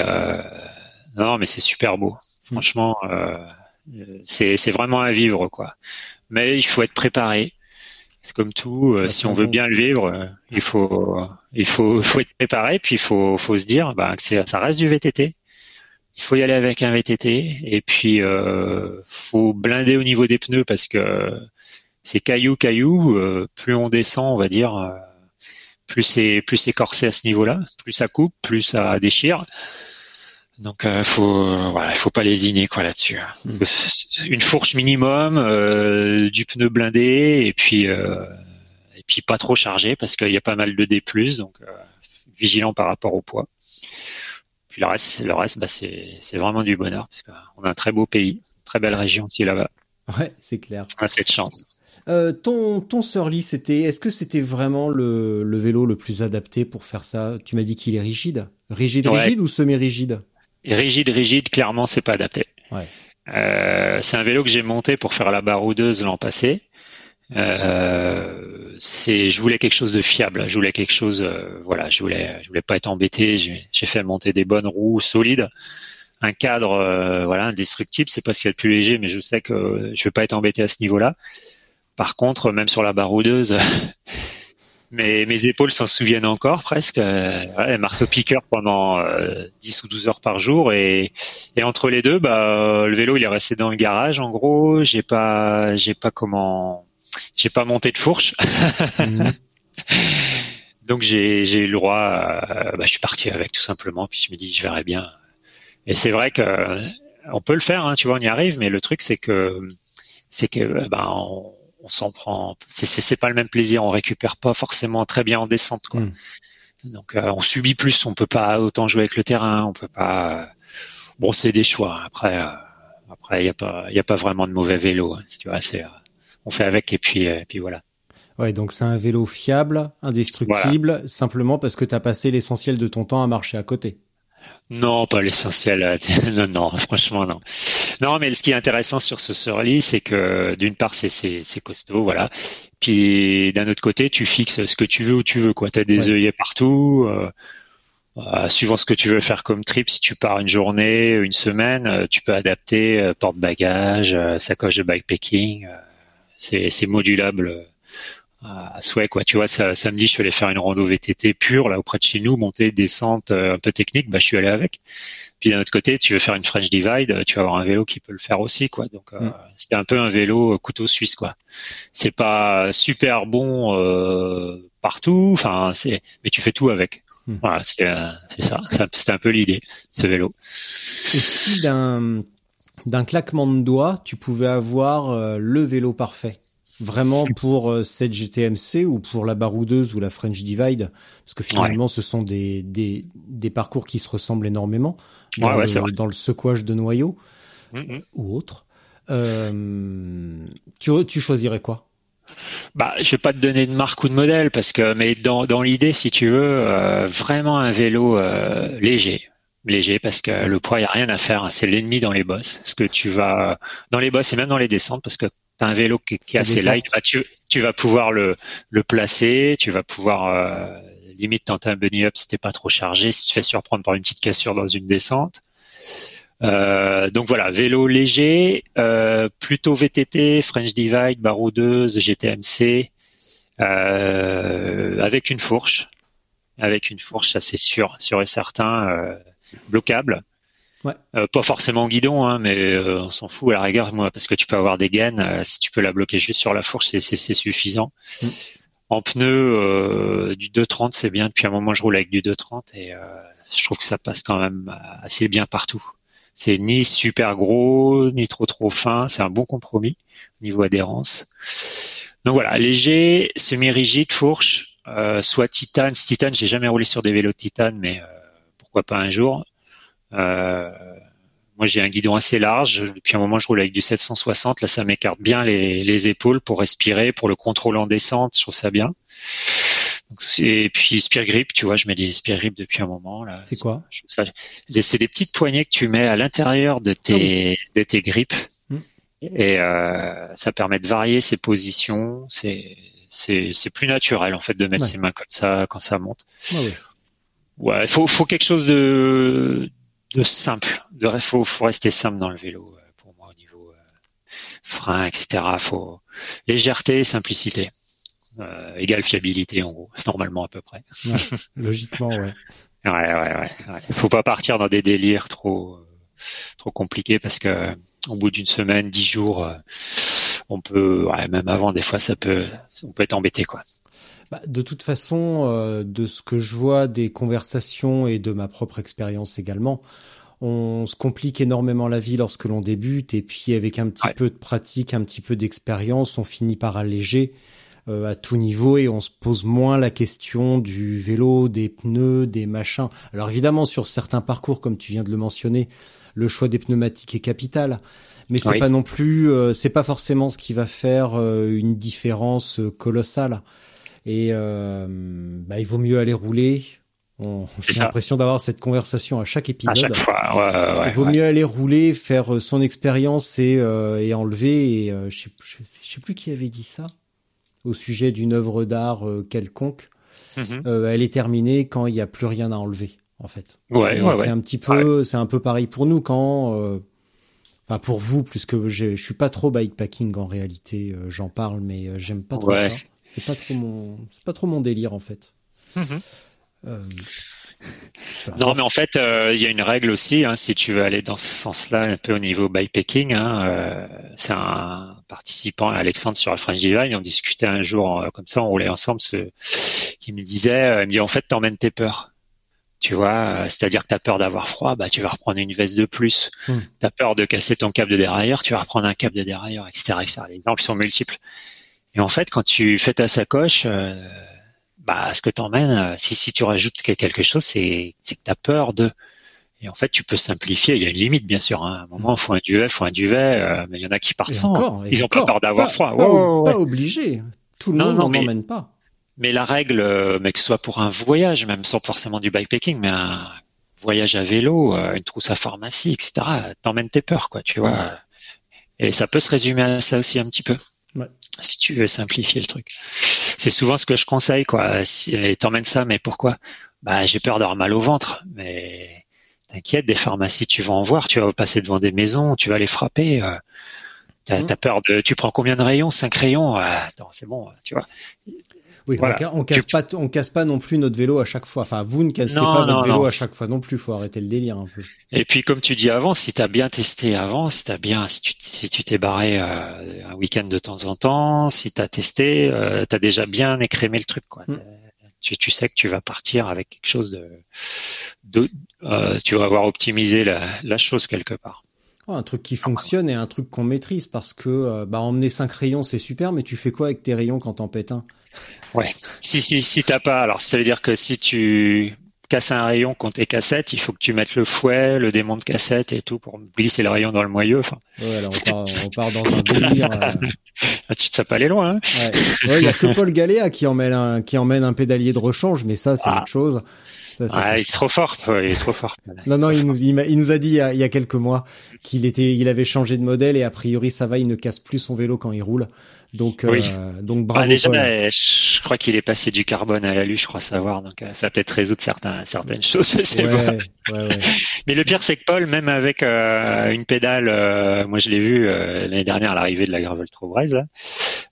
non, mais c'est super beau. Franchement, c'est c'est vraiment à vivre, quoi. Mais il faut être préparé. C'est comme tout, si on veut bien le vivre, il faut il faut faut être préparé, puis il faut faut se dire bah, que ça reste du VTT il faut y aller avec un VTT et puis euh, faut blinder au niveau des pneus parce que c'est caillou caillou, euh, plus on descend, on va dire, euh, plus c'est plus c'est corsé à ce niveau-là, plus ça coupe, plus ça déchire. Donc euh, faut voilà, faut pas lésiner quoi là-dessus. Hein. Hmm. Une fourche minimum, euh, du pneu blindé et puis et puis pas trop chargé parce qu'il y a pas mal de D+, donc vigilant par rapport au poids. Puis le reste, le reste, bah, c'est c'est vraiment du bonheur parce qu'on a un très beau pays, très belle région aussi là-bas. Ouais, c'est clair. On a cette chance. Euh, ton ton Surly, c'était est-ce que c'était vraiment le, le vélo le plus adapté pour faire ça? Tu m'as dit qu'il est rigide, rigide, rigide ou semi-rigide? Rigide, rigide. Clairement, c'est pas adapté. Ouais. Euh, c'est un vélo que j'ai monté pour faire la baroudeuse l'an passé. Euh, c'est, je voulais quelque chose de fiable. Je voulais quelque chose, euh, voilà, je voulais, je voulais pas être embêté. J'ai fait monter des bonnes roues solides, un cadre, euh, voilà, indestructible. C'est pas ce qu'il y a de plus léger, mais je sais que je vais pas être embêté à ce niveau-là. Par contre, même sur la baroudeuse, mes, mes épaules s'en souviennent encore presque. Euh, marteau piqueur pendant 10 euh, ou 12 heures par jour et, et entre les deux, bah, le vélo il est resté dans le garage en gros. J'ai pas, j'ai pas comment, j'ai pas monté de fourche. Mhm. Donc j'ai, j'ai eu le droit, bah, je suis parti avec tout simplement. Puis je me dis, je verrai bien. Et c'est vrai que on peut le faire, hein, tu vois, on y arrive. Mais le truc c'est que, c'est que, bah, on, on s'en prend. C'est pas le même plaisir. On récupère pas forcément très bien en descente. Quoi. Hmm. Donc euh, on subit plus. On peut pas autant jouer avec le terrain. On peut pas. Bon, c'est des choix. Après, euh, après, il y a pas, il y a pas vraiment de mauvais vélo. Hein, tu vois, c'est, euh, on fait avec et puis, et puis voilà. Ouais, donc c'est un vélo fiable, indestructible, simplement parce que tu as passé l'essentiel de ton temps à marcher à côté. Non, pas l'essentiel. non, non, franchement non. Non, mais ce qui est intéressant sur ce Surly, c'est que d'une part c'est c'est costaud, voilà. Puis d'un autre côté, tu fixes ce que tu veux où tu veux, quoi. T'as des œillets partout. Euh, euh, suivant ce que tu veux faire comme trip, si tu pars une journée, une semaine, euh, tu peux adapter porte-bagages, sacoche de bikepacking. c'est c'est modulable à souhait quoi. Tu vois, ça, samedi, je suis allé faire une rando VTT pure là auprès de chez nous, montée, descente, euh, un peu technique, bah je suis allé avec. Puis d'un autre côté, tu veux faire une French Divide, euh, tu vas avoir un vélo qui peut le faire aussi quoi. Donc euh, mm. c'est un peu un vélo couteau suisse quoi. C'est pas super bon partout, enfin c'est, mais tu fais tout avec. Mm. Voilà, c'est ça. C'est un peu l'idée ce vélo. Et si d'un d'un claquement de doigts, tu pouvais avoir le vélo parfait? Vraiment pour euh, cette GTMC ou pour la baroudeuse ou la French Divide? Parce que finalement, ce sont des, des, des, parcours qui se ressemblent énormément dans, le, dans le secouage de noyaux mm-hmm. ou autre. Euh, tu, tu choisirais quoi? Bah, je vais pas te donner de marque ou de modèle parce que, mais dans, dans l'idée, si tu veux, euh, vraiment un vélo léger, léger parce que le poids, il y a rien à faire. Hein. c'est l'ennemi dans les bosses. Ce que tu vas dans les bosses et même dans les descentes parce que tu as un vélo qui, est assez light, bah, tu, tu, vas pouvoir le, le placer, tu vas pouvoir euh, limite tenter un bunny up si t'es pas trop chargé, si tu fais surprendre par une petite cassure dans une descente. Euh, donc voilà, vélo léger, euh, plutôt VTT, French Divide, baroudeuse, GTMC, euh, avec une fourche, avec une fourche, ça c'est sûr, sûr et certain, euh, bloquable. Ouais. Euh, pas forcément guidon, hein, mais euh, on s'en fout à la rigueur, moi, parce que tu peux avoir des gaines. Euh, si tu peux la bloquer juste sur la fourche, c'est suffisant. Mm. en pneu du 230 c'est bien. Depuis un moment je roule avec du 230 et je trouve que ça passe quand même assez bien partout. C'est ni super gros ni trop trop fin. C'est un bon compromis au niveau adhérence. Donc voilà, léger, semi-rigide, fourche, soit titane. Titane, j'ai jamais roulé sur des vélos titane, mais pourquoi pas un jour. Euh, moi, j'ai un guidon assez large. Depuis un moment, je roule avec du 760. Là, ça m'écarte bien les, épaules pour respirer, pour le contrôle en descente. Je trouve ça bien. et puis Spear Grip, tu vois, je mets des Spear Grip depuis un moment. C'est quoi? C'est des petites poignées que tu mets à l'intérieur de tes ah de tes grips. Hmm. Et euh, ça permet de varier ses positions. C'est c'est plus naturel en fait de mettre ses mains comme ça quand ça monte. Ah ouais, il faut faut quelque chose de de simple. De faut, faut rester simple dans le vélo euh, pour moi au niveau euh, frein, etc. Faut légèreté, simplicité. Euh, égale fiabilité en gros, normalement à peu près. logiquement, ouais. ouais. Ouais, ouais, Faut pas partir dans des délires trop trop compliqués parce que au bout d'une semaine, dix jours, on peut, même avant, des fois, ça peut, on peut être embêté quoi. Bah, de toute façon, euh, de ce que je vois des conversations et de ma propre expérience également, on se complique énormément la vie lorsque l'on débute et puis avec un petit peu de pratique, un petit peu d'expérience, on finit par alléger euh, à tout niveau et on se pose moins la question du vélo, des pneus, des machins. Alors évidemment sur certains parcours comme tu viens de le mentionner, le choix des pneumatiques est capital, mais c'est pas non plus euh, c'est pas forcément ce qui va faire une différence colossale. Et euh, bah, il vaut mieux aller rouler. J'ai l'impression d'avoir cette conversation à chaque épisode. À chaque fois, ouais, ouais, Il vaut mieux aller rouler, faire euh, son expérience et, euh, et enlever. Et euh, je, sais, je, sais plus qui avait dit ça au sujet d'une œuvre d'art quelconque. Mm-hmm. elle est terminée quand il n'y a plus rien à enlever, en fait. Ouais, c'est un petit peu, c'est un peu pareil pour nous quand. Enfin, pour vous, plus que je, je suis pas trop bikepacking en réalité. J'en parle, mais j'aime pas trop ça. C'est pas trop mon, c'est pas trop mon délire en fait. Mhm. Euh, non, mais en fait, euh, il y a une règle aussi, hein, si tu veux aller dans ce sens-là, un peu au niveau bikepacking. Hein, euh, c'est un participant, Alexandre, sur la French Divine, on discutait un jour comme ça, on roulait ensemble, ce, qui me disait, il me dit en fait, t'emmènes tes peurs. Tu vois, c'est-à-dire que tu as peur d'avoir froid, bah tu vas reprendre une veste de plus. Hmm. Tu as peur de casser ton câble de dérailleur, tu vas reprendre un câble de dérailleur, etc. etc. Les exemples sont multiples. Et en fait, quand tu fais ta sacoche, euh, bah, ce que t'emmènes, euh, si, si tu rajoutes quelque chose, c'est que tu as peur de. Et en fait, tu peux simplifier. Il y a une limite, bien sûr. Hein. À un moment, il faut un duvet, il faut un duvet. Euh, mais il y en a qui partent sans. Ils ont pas peur d'avoir froid. Pas, obligé. Tout le monde n'en emmène pas. Mais la règle, mais que ce soit pour un voyage, même sans forcément du bikepacking, mais un voyage à vélo, une trousse à pharmacie, etc. T'emmènes tes peurs, quoi. Tu vois. Et ça peut se résumer à ça aussi un petit peu. Si tu veux simplifier le truc. C'est souvent ce que je conseille, quoi. Si t'emmènes ça, mais pourquoi? Bah, j'ai peur d'avoir mal au ventre. Mais t'inquiète, des pharmacies, tu vas en voir. Tu vas passer devant des maisons, tu vas les frapper. Euh, t'as mmh. as peur de. Tu prends combien de rayons? Cinq rayons? attends, c'est bon, tu vois. Oui, on, casse pas, on casse pas non plus notre vélo à chaque fois. Enfin, vous ne cassez pas votre vélo à chaque fois non plus. Faut arrêter le délire un peu. Et puis, comme tu dis avant, si t'as bien testé avant, si t'as bien, si tu si tu t'es barré euh, un week-end de temps en temps, si t'as testé, euh, t'as déjà bien écrémé le truc, quoi. Mm. Tu, tu sais que tu vas partir avec quelque chose de, de euh, tu vas avoir optimisé la, la chose quelque part. Un truc qui fonctionne et un truc qu'on maîtrise parce que euh, bah emmener cinq rayons c'est super mais tu fais quoi avec tes rayons quand t'en pètes un? Ouais. Si si si t'as pas, alors ça veut dire que si tu casses un rayon contre tes cassettes, il faut que tu mettes le fouet, le démon de cassette et tout pour glisser le rayon dans le moyeu. Enfin. Ouais, alors on part, on part dans un délire. Euh... Ah, tu te pas aller loin. Hein ouais. Il y a que Paul Galéa qui emmène un qui emmène un pédalier de rechange, mais ça c'est ah. autre chose. Ah, il est trop fort, il est trop fort. non, non, il nous, il, nous a dit il y a, il y a quelques mois qu'il était, il avait changé de modèle et a priori ça va, il ne casse plus son vélo quand il roule. Donc, euh, donc bravo. Ah, déjà, je crois qu'il est passé du carbone à l'alu, je crois savoir. Donc, euh, ça peut-être résoudre certains, certaines choses. Mais le pire, c'est que Paul, même avec euh, une pédale, moi je l'ai vu l'année dernière à l'arrivée de la Gravel Trobrez,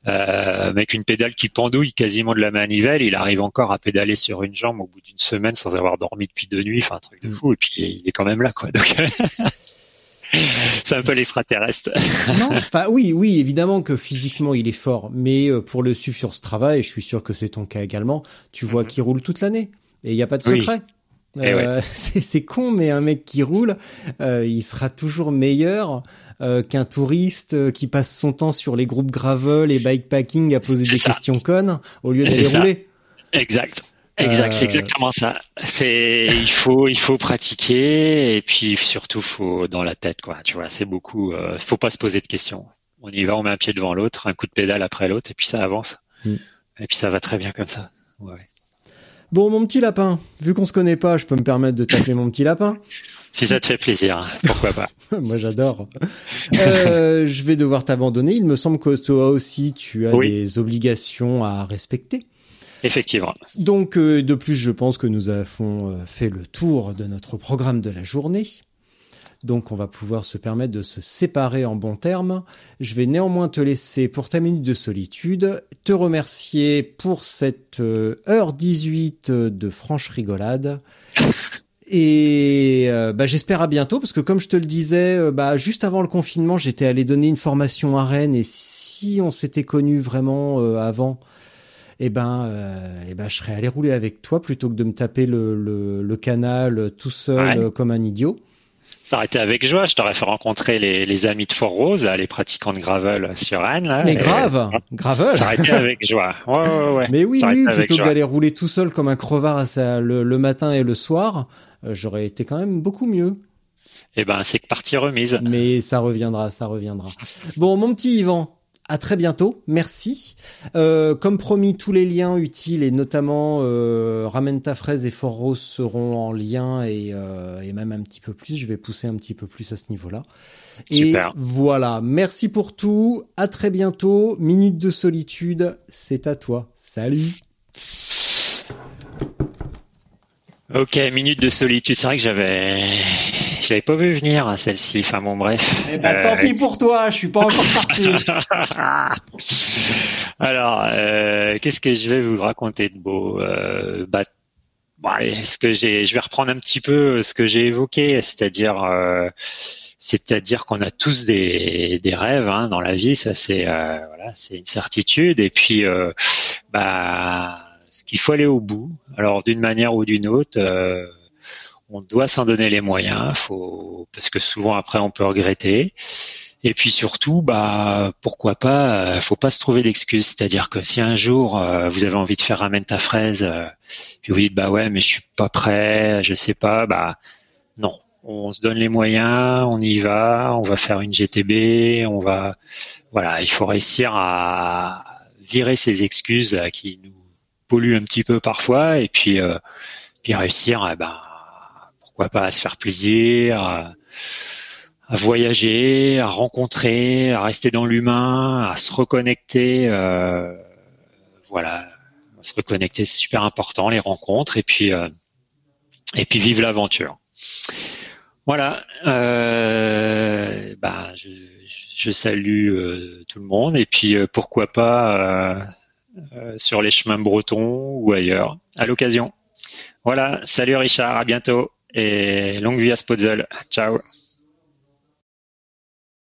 avec une pédale qui pendouille quasiment de la manivelle, il arrive encore à pédaler sur une jambe au bout d'une semaine sans avoir dormi depuis deux nuits, enfin un truc de mm. fou. Et puis il est quand même là, quoi. Donc c'est un peu l'extraterrestre. non, pas, oui, oui, évidemment que physiquement il est fort, mais euh, pour le suivre sur ce travail, je suis sûr que c'est ton cas également, tu vois mhm. qu'il roule toute l'année et il n'y a pas de secret. Eh euh, c'est con, mais un mec qui roule, euh, il sera toujours meilleur euh, qu'un touriste qui passe son temps sur les groupes gravel et bikepacking à poser des questions connes au lieu d'aller rouler. Exact. Exact, c'est exactement ça. C'est il faut il faut pratiquer et puis surtout faut dans la tête quoi. Tu vois, c'est beaucoup. Euh, faut pas se poser de questions. On y va, on met un pied devant l'autre, un coup de pédale après l'autre et puis ça avance. Mm. Et puis ça va très bien comme ça. Ouais. Bon, mon petit lapin, vu qu'on se connaît pas, je peux me permettre de t'appeler mon petit lapin. Si ça te fait plaisir, pourquoi pas. Moi, j'adore. Euh, je vais devoir t'abandonner. Il me semble que toi aussi, tu as des obligations à respecter. Effectivement. Donc, euh, de plus, je pense que nous avons euh, fait le tour de notre programme de la journée. Donc on va pouvoir se permettre de se séparer en bons termes. Je vais néanmoins te laisser pour ta minute de solitude, te remercier pour cette euh, heure 18 de franche rigolade. Et euh, bah, j'espère à bientôt parce que comme je te le disais, euh, bah, juste avant le confinement, j'étais allé donner une formation à Rennes et si on s'était connu vraiment avant, eh ben, eh ben, je serais allé rouler avec toi plutôt que de me taper le, canal tout seul comme un idiot. Ça aurait été avec joie. Je t'aurais fait rencontrer les, amis de Fort-Rose, les pratiquants de gravel sur Rennes. Là, Mais grave, gravel. Ça aurait été avec joie. Ouais, ouais, ouais. Mais oui, oui, plutôt que d'aller rouler tout seul comme un crevard le, le matin et le soir, euh, j'aurais été quand même beaucoup mieux. Eh ben, c'est que partie remise. Mais ça reviendra, ça reviendra. Bon, mon petit Yvan, à très bientôt, merci. Euh, comme promis, tous les liens utiles et notamment euh, Ramène ta fraise et Fort Rose seront en lien et, euh, et, même un petit peu plus. Je vais pousser un petit peu plus à ce niveau-là. Et voilà, merci pour tout. À très bientôt. Minute de solitude, c'est à toi. Salut. Ok, minute de solitude. C'est vrai que j'avais je l'avais pas vu venir hein, celle-ci. Enfin bon, bref. Eh ben, tant pis pour toi, je suis pas encore parti. Alors, euh, qu'est-ce que je vais vous raconter de beau euh, bah, ce que j'ai, je vais reprendre un petit peu ce que j'ai évoqué, c'est-à-dire, euh, c'est-à-dire qu'on a tous des, des rêves hein, dans la vie, ça c'est, euh, voilà, c'est une certitude. Et puis, euh, bah, qu'il faut aller au bout. Alors d'une manière ou d'une autre on doit s'en donner les moyens, faut parce que souvent après on peut regretter. Et puis surtout, bah pourquoi pas, euh, faut pas se trouver d'excuses. C'est-à-dire que si un jour euh, vous avez envie de faire ramène ta fraise, euh, puis vous dites bah ouais mais je suis pas prêt, je sais pas, bah non, on se donne les moyens, on y va, on va faire une GTB, on va, voilà, il faut réussir à virer ces excuses qui nous polluent un petit peu parfois, et puis puis réussir, eh ben pourquoi pas à se faire plaisir, à, voyager, à rencontrer, à rester dans l'humain, à se reconnecter. Euh, voilà, se reconnecter, c'est super important, les rencontres, et puis euh, et puis vivre l'aventure. Voilà. Bah, je, salue euh, tout le monde, et puis pourquoi pas sur les chemins bretons ou ailleurs, à l'occasion. Voilà. Salut Richard, à bientôt et longue vie à Spotzel. Ciao.